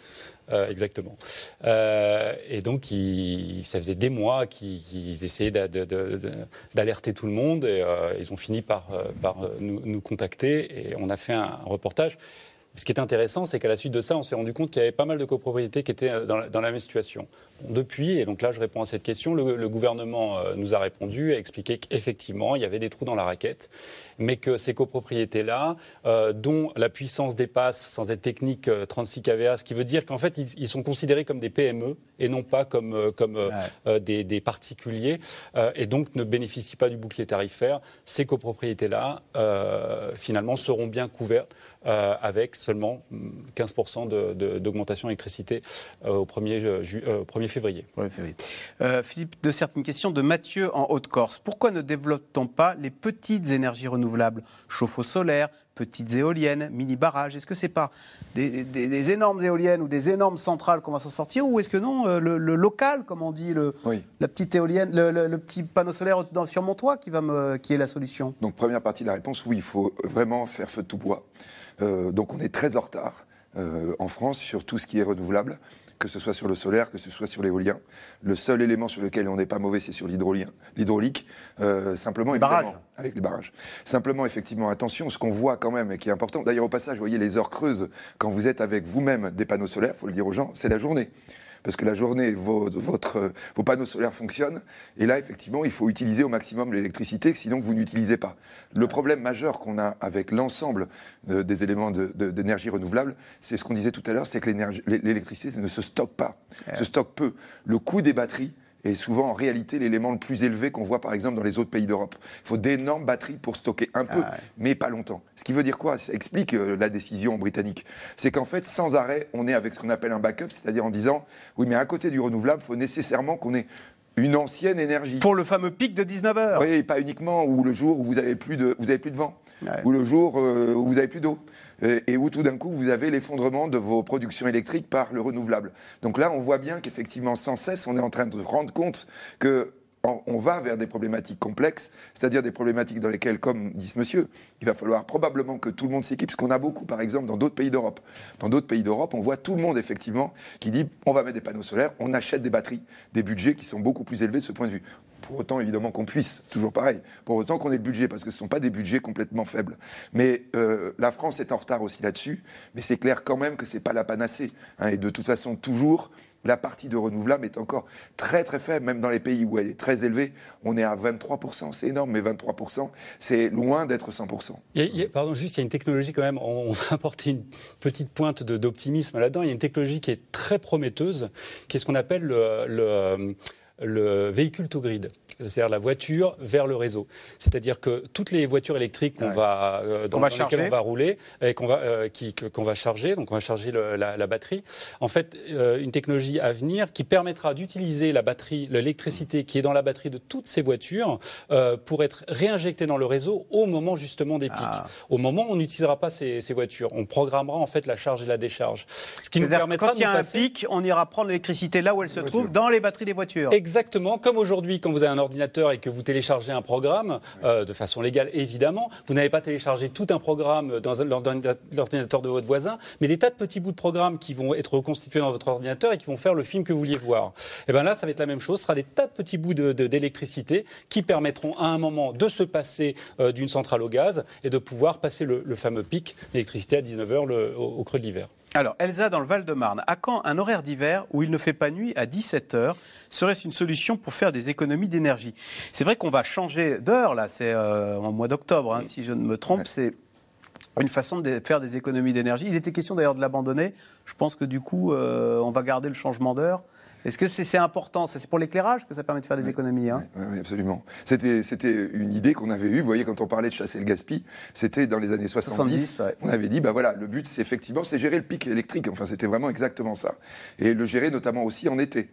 Euh, exactement. Euh, et donc, ça faisait des mois qu'ils essayaient d'alerter tout le monde et euh, ils ont fini par, nous contacter et on a fait un reportage. Ce qui est intéressant, c'est qu'à la suite de ça, on s'est rendu compte qu'il y avait pas mal de copropriétés qui étaient euh, dans la, dans la même situation. Bon, depuis, et donc là je réponds à cette question, le, le gouvernement euh, nous a répondu, a expliqué qu'effectivement, il y avait des trous dans la raquette, mais que ces copropriétés-là, euh, dont la puissance dépasse, sans être technique, euh, 36 kVA, ce qui veut dire qu'en fait, ils, ils sont considérés comme des PME et non pas comme, comme euh, des, des particuliers, euh, et donc ne bénéficient pas du bouclier tarifaire. Ces copropriétés-là, finalement, seront bien couvertes euh, avec seulement hum, 15% de- de- d'augmentation d'électricité euh, au 1er, ju- euh, au 1er février. Philippe de Certes, une question de Mathieu en Haute-Corse. Pourquoi ne développe-t-on pas les petites énergies renouvelables? Chauffe-eau solaire, petites éoliennes, mini-barrages Est-ce que c'est pas des, des- des énormes éoliennes ou des énormes centrales qu'on va s'en sortir Ou est-ce que non, euh, le, le local, comme on dit, le, la petite éolienne, le, le- le petit panneau solaire dans- sur mon toit qui, va me, qui est la solution? Donc première partie de la réponse, oui, il faut vraiment faire feu de tout bois. Euh, donc on est très en retard euh, en France sur tout ce qui est renouvelable, que ce soit sur le solaire, que ce soit sur l'éolien. Le seul élément sur lequel on n'est pas mauvais, c'est sur l'hydraulique. Euh, simplement, Les barrages. avec les barrages. Simplement, effectivement, attention, ce qu'on voit quand même et qui est important. D'ailleurs, au passage, vous voyez les heures creuses quand vous êtes avec vous-même des panneaux solaires. Faut le dire aux gens, c'est la journée. Parce que la journée, vos, votre, vos panneaux solaires fonctionnent. Et là, effectivement, il faut utiliser au maximum l'électricité, sinon vous n'utilisez pas. Le problème majeur qu'on a avec l'ensemble euh, des éléments de- de- d'énergie renouvelable, c'est ce qu'on disait tout à l'heure, c'est que l'électricité ne se stocke pas, se stocke peu. Le coût des batteries est souvent en réalité l'élément le plus élevé qu'on voit par exemple dans les autres pays d'Europe. Il faut d'énormes batteries pour stocker un peu, mais pas longtemps. Ce qui veut dire quoi? Ça explique euh, la décision britannique. C'est qu'en fait, sans arrêt, on est avec ce qu'on appelle un backup, c'est-à-dire en disant, oui, mais à côté du renouvelable, il faut nécessairement qu'on ait une ancienne énergie. Pour le fameux pic de 19 heures. Oui, pas uniquement ou le jour où vous avez plus de, vous avez plus de vent, ou le jour euh, où vous avez plus d'eau, et, et où tout d'un coup vous avez l'effondrement de vos productions électriques par le renouvelable. Donc là, on voit bien qu'effectivement, sans cesse, on est en train de rendre compte que on va vers des problématiques complexes, c'est-à-dire des problématiques dans lesquelles, comme dit ce monsieur, il va falloir probablement que tout le monde s'équipe, ce qu'on a beaucoup, par exemple, dans d'autres pays d'Europe. Dans d'autres pays d'Europe, on voit tout le monde, effectivement, qui dit on va mettre des panneaux solaires, on achète des batteries, des budgets qui sont beaucoup plus élevés de ce point de vue. Pour autant, évidemment, qu'on puisse, toujours pareil, pour autant qu'on ait le budget, parce que ce ne sont pas des budgets complètement faibles. Mais euh, la France est en retard aussi là-dessus, mais c'est clair quand même que ce n'est pas la panacée. hein, et de toute façon, toujours, la partie de renouvelable est encore très très faible, même dans les pays où elle est très élevée, on est à 23%, c'est énorme, mais 23%, c'est loin d'être 100%. Il y a- il y a- pardon, juste, il y a une technologie quand même, on, va apporter une petite pointe d'optimisme là-dedans. Il y a une technologie qui est très prometteuse, qui est ce qu'on appelle le, le, le véhicule to grid. C'est-à-dire la voiture vers le réseau. C'est-à-dire que toutes les voitures électriques qu'on Ouais. va, euh, dans, Qu'on va dans lesquelles on va rouler et qu'on va, euh, qui- qu'on va charger, donc on va charger le- la, la batterie. En fait, euh, une technologie à venir qui permettra d'utiliser la batterie, l'électricité qui est dans la batterie de toutes ces voitures euh, pour être réinjectée dans le réseau au moment justement des pics. Ah. Au moment où on n'utilisera pas ces, ces voitures, on programmera en fait la charge et la décharge. Ce qui nous permettra quand il y a un passer- pic, on ira prendre l'électricité là où elle se trouve, dans les batteries des voitures. Exactement, comme aujourd'hui, quand vous avez un ordinateur et que vous téléchargez un programme, euh, de façon légale évidemment, vous n'avez pas téléchargé tout un programme dans l'ordinateur de votre voisin, mais des tas de petits bouts de programmes qui vont être reconstitués dans votre ordinateur et qui vont faire le film que vous vouliez voir. Et bien là, ça va être la même chose, ce sera des tas de petits bouts de- de- d'électricité qui permettront à un moment de se passer euh, d'une centrale au gaz et de pouvoir passer le, le fameux pic d'électricité à 19h au, au creux de l'hiver. Alors, Elsa, dans le Val-de-Marne, à quand un horaire d'hiver où il ne fait pas nuit à 17h Serait-ce une solution pour faire des économies d'énergie? C'est vrai qu'on va changer d'heure, là, c'est euh, en mois d'octobre, hein, si je ne me trompe, c'est une façon de faire des économies d'énergie. Il était question d'ailleurs de l'abandonner. Je pense que du coup, euh, on va garder le changement d'heure. Est-ce que c'est important? C'est pour l'éclairage que ça permet de faire des économies hein? Oui, oui, absolument. C'était, une idée qu'on avait eue. Vous voyez, quand on parlait de chasser le gaspille, c'était dans les années 70. 70, ouais. On avait dit, bah voilà, le but, c'est effectivement, c'est gérer le pic électrique. Enfin, c'était vraiment exactement ça. Et le gérer notamment aussi en été.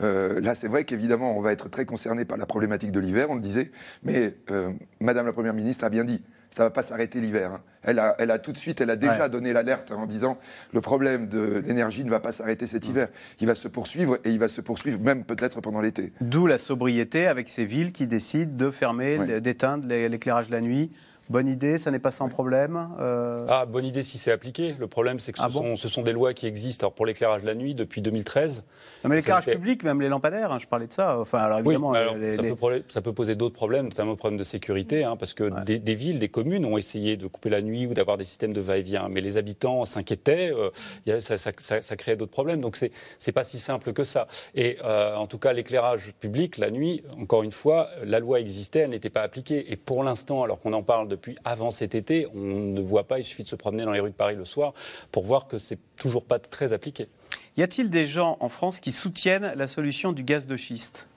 Euh, là, c'est vrai qu'évidemment, on va être très concerné par la problématique de l'hiver, on le disait, mais euh, Madame la Première ministre a bien dit, ça ne va pas s'arrêter l'hiver. hein. Elle, a, elle a tout de suite, elle a déjà Ouais. donné l'alerte en disant le problème de l'énergie ne va pas s'arrêter cet hiver. Il va se poursuivre et il va se poursuivre même peut-être pendant l'été. D'où la sobriété avec ces villes qui décident de fermer, d'éteindre l'é- l'éclairage la nuit. Bonne idée, ça n'est pas sans problème. euh, Ah, bonne idée si c'est appliqué. Le problème, c'est que ce, Ah bon sont, ce sont des lois qui existent alors, pour l'éclairage la nuit depuis 2013. Non, mais l'éclairage été- public, même les lampadaires, hein, je parlais de ça. Enfin, alors évidemment, mais alors, les- ça, les- peut, prole- ça peut poser d'autres problèmes, notamment le problème de sécurité, hein, parce que des, des villes, des communes ont essayé de couper la nuit ou d'avoir des systèmes de va-et-vient, mais les habitants s'inquiétaient, euh, ça, ça- ça- ça créait d'autres problèmes, donc c'est pas si simple que ça. Et euh, en tout cas, l'éclairage public, la nuit, encore une fois, la loi existait, elle n'était pas appliquée. Et pour l'instant, alors qu'on en parle depuis avant cet été, on ne voit pas, il suffit de se promener dans les rues de Paris le soir pour voir que c'est toujours pas très appliqué. Y a-t-il des gens en France qui soutiennent la solution du gaz de schiste?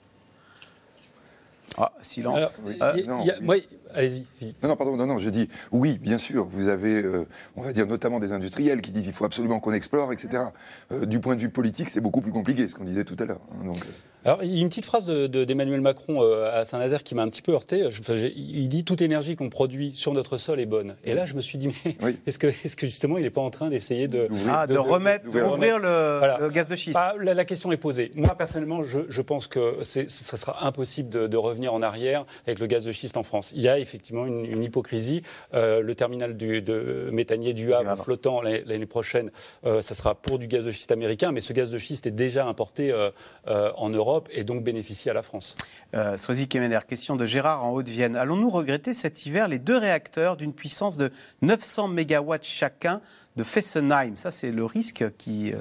Ah, silence. Alors, Euh, y y a- moi, Allez-y. Non, non, pardon, non, non, je dis oui, bien sûr. Vous avez, euh, on va dire notamment des industriels qui disent il faut absolument qu'on explore, etc. Euh, du point de vue politique, c'est beaucoup plus compliqué, ce qu'on disait tout à l'heure. hein, donc, euh, Alors, il y a une petite phrase de- de- d'Emmanuel Macron euh, à Saint-Nazaire qui m'a un petit peu heurté. Enfin, il dit toute énergie qu'on produit sur notre sol est bonne. Et là, je me suis dit, mais est-ce que, est que justement, il n'est pas en train d'essayer de, Ah, de remettre- d'ouvrir le- le gaz de schiste. Bah, la, la question est posée. Moi, personnellement, je, je pense que ce sera impossible de, de revenir en arrière avec le gaz de schiste en France. Il y a effectivement une, une hypocrisie. Euh, le terminal du, de méthanier du Havre flottant l'année prochaine, euh, ça sera pour du gaz de schiste américain, mais ce gaz de schiste est déjà importé euh, euh, en Europe et donc bénéficie à la France. Euh, Soisy Kemener, question de Gérard en Haute-Vienne. Allons-nous regretter cet hiver les deux réacteurs d'une puissance de 900 mégawatts chacun de Fessenheim? Ça, c'est le risque qui.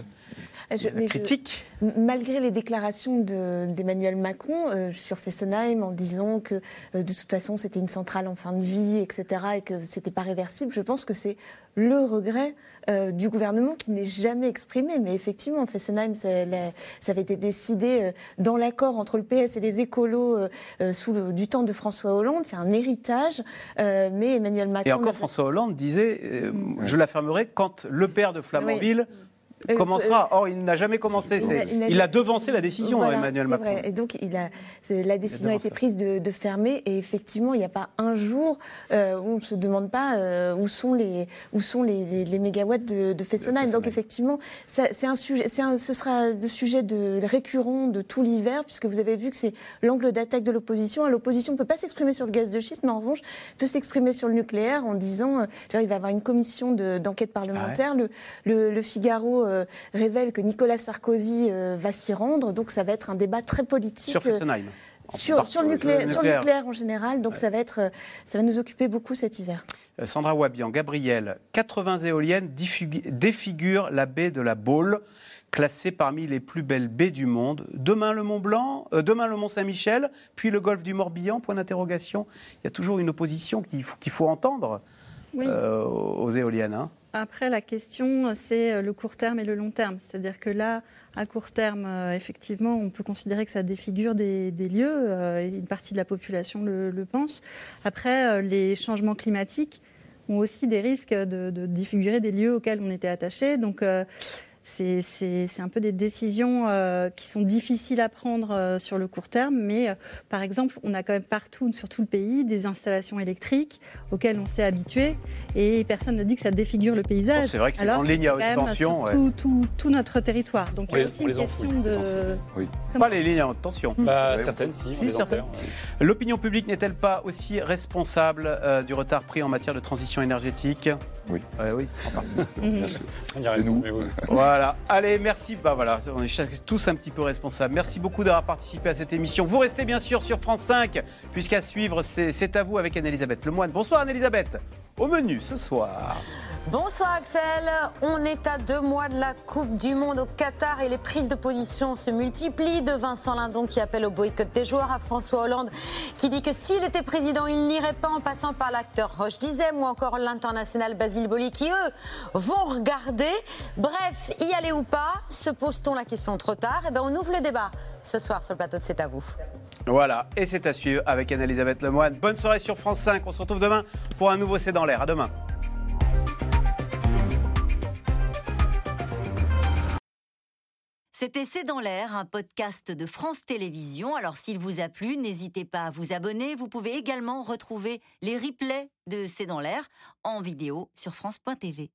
Euh, Je- mais critique. malgré les déclarations de- d'Emmanuel Macron euh, sur Fessenheim en disant que euh, de toute façon c'était une centrale en fin de vie, etc., et que c'était pas réversible, je pense que c'est le regret euh, du gouvernement qui n'est jamais exprimé. Mais effectivement, Fessenheim, ça, la- ça avait été décidé dans l'accord entre le PS et les écolos sous le, du temps de François Hollande. C'est un héritage, mais Emmanuel Macron. Et encore, François Hollande disait euh, Je la fermerai quand le père de Flamanville. Commencera. Or, il n'a jamais commencé. Il n'a- Il a devancé la décision, Voilà, Emmanuel Macron. vrai. Et donc, il a, la décision a été prise de, de fermer. Et effectivement, il n'y a pas un jour euh, où on ne se demande pas euh, où sont les, où sont les, les- les mégawatts de, de Fessenheim. Donc, effectivement, c'est un sujet, un- ce sera le sujet de, récurrent de tout l'hiver, puisque vous avez vu que c'est l'angle d'attaque de l'opposition. Ah, L'opposition ne peut pas s'exprimer sur le gaz de schiste, mais en revanche, peut s'exprimer sur le nucléaire en disant, euh, il va y avoir une commission de- d'enquête parlementaire. Le, le- le Figaro euh, révèle que Nicolas Sarkozy euh, va s'y rendre, donc ça va être un débat très politique. Sur euh, Fessenheim. Sur, sur le nucléaire, sur le nucléaire. nucléaire en général, donc ça va être, euh, ça va nous occuper beaucoup cet hiver. Euh, Sandra Wabian, Gabriel, 80 éoliennes défigurent la baie de la Baule, classée parmi les plus belles baies du monde. Demain le Mont Blanc, euh, demain le Mont Saint-Michel, puis le golfe du Morbihan, point d'interrogation. Il y a toujours une opposition qu'il faut, entendre Oui. euh, aux éoliennes. hein. Après, la question, c'est euh, le court terme et le long terme. C'est-à-dire que là, à court terme, euh, effectivement, on peut considérer que ça défigure des, lieux, euh, une partie de la population le, pense. Après, les changements climatiques ont aussi des risques de, défigurer des lieux auxquels on était attaché. C'est un peu des décisions euh, qui sont difficiles à prendre euh, sur le court terme, mais euh, par exemple, on a quand même partout, sur tout le pays, des installations électriques auxquelles on s'est habitué, et personne ne dit que ça défigure le paysage. Bon, c'est vrai que c'est en ligne à haute tension, sur ouais. tout, tout- tout notre territoire. Donc il y a aussi les- une question enfouit, de. Pas les lignes à haute tension. Bah, certaines, si, certaines. enterre, L'opinion publique n'est-elle pas aussi responsable euh, du retard pris en matière de transition énergétique? Oui. oui, en partie. Bien sûr. On dirait nous. Voilà. Allez, merci. Bah voilà, on est tous un petit peu responsables. Merci beaucoup d'avoir participé à cette émission. Vous restez bien sûr sur France 5, puisqu'à suivre, c'est c'est à vous avec Anne-Elisabeth Lemoine. Bonsoir Anne-Elisabeth. Au menu ce soir. Bonsoir Axel, on est à deux mois de la Coupe du Monde au Qatar et les prises de position se multiplient de Vincent Lindon qui appelle au boycott des joueurs à François Hollande qui dit que s'il était président il n'irait pas en passant par l'acteur Roche Dizem ou encore l'international Basile Boli qui eux vont regarder. Bref, y aller ou pas, se pose-t-on la question trop tard Eh ben on ouvre le débat ce soir sur le plateau de C'est à vous. Voilà, et c'est à suivre avec Anne-Elisabeth Lemoine. Bonne soirée sur France 5. On se retrouve demain pour un nouveau C'est dans l'air. À demain. C'était C'est dans l'air, un podcast de France Télévisions. Alors s'il vous a plu, n'hésitez pas à vous abonner. Vous pouvez également retrouver les replays de C'est dans l'air en vidéo sur France.tv.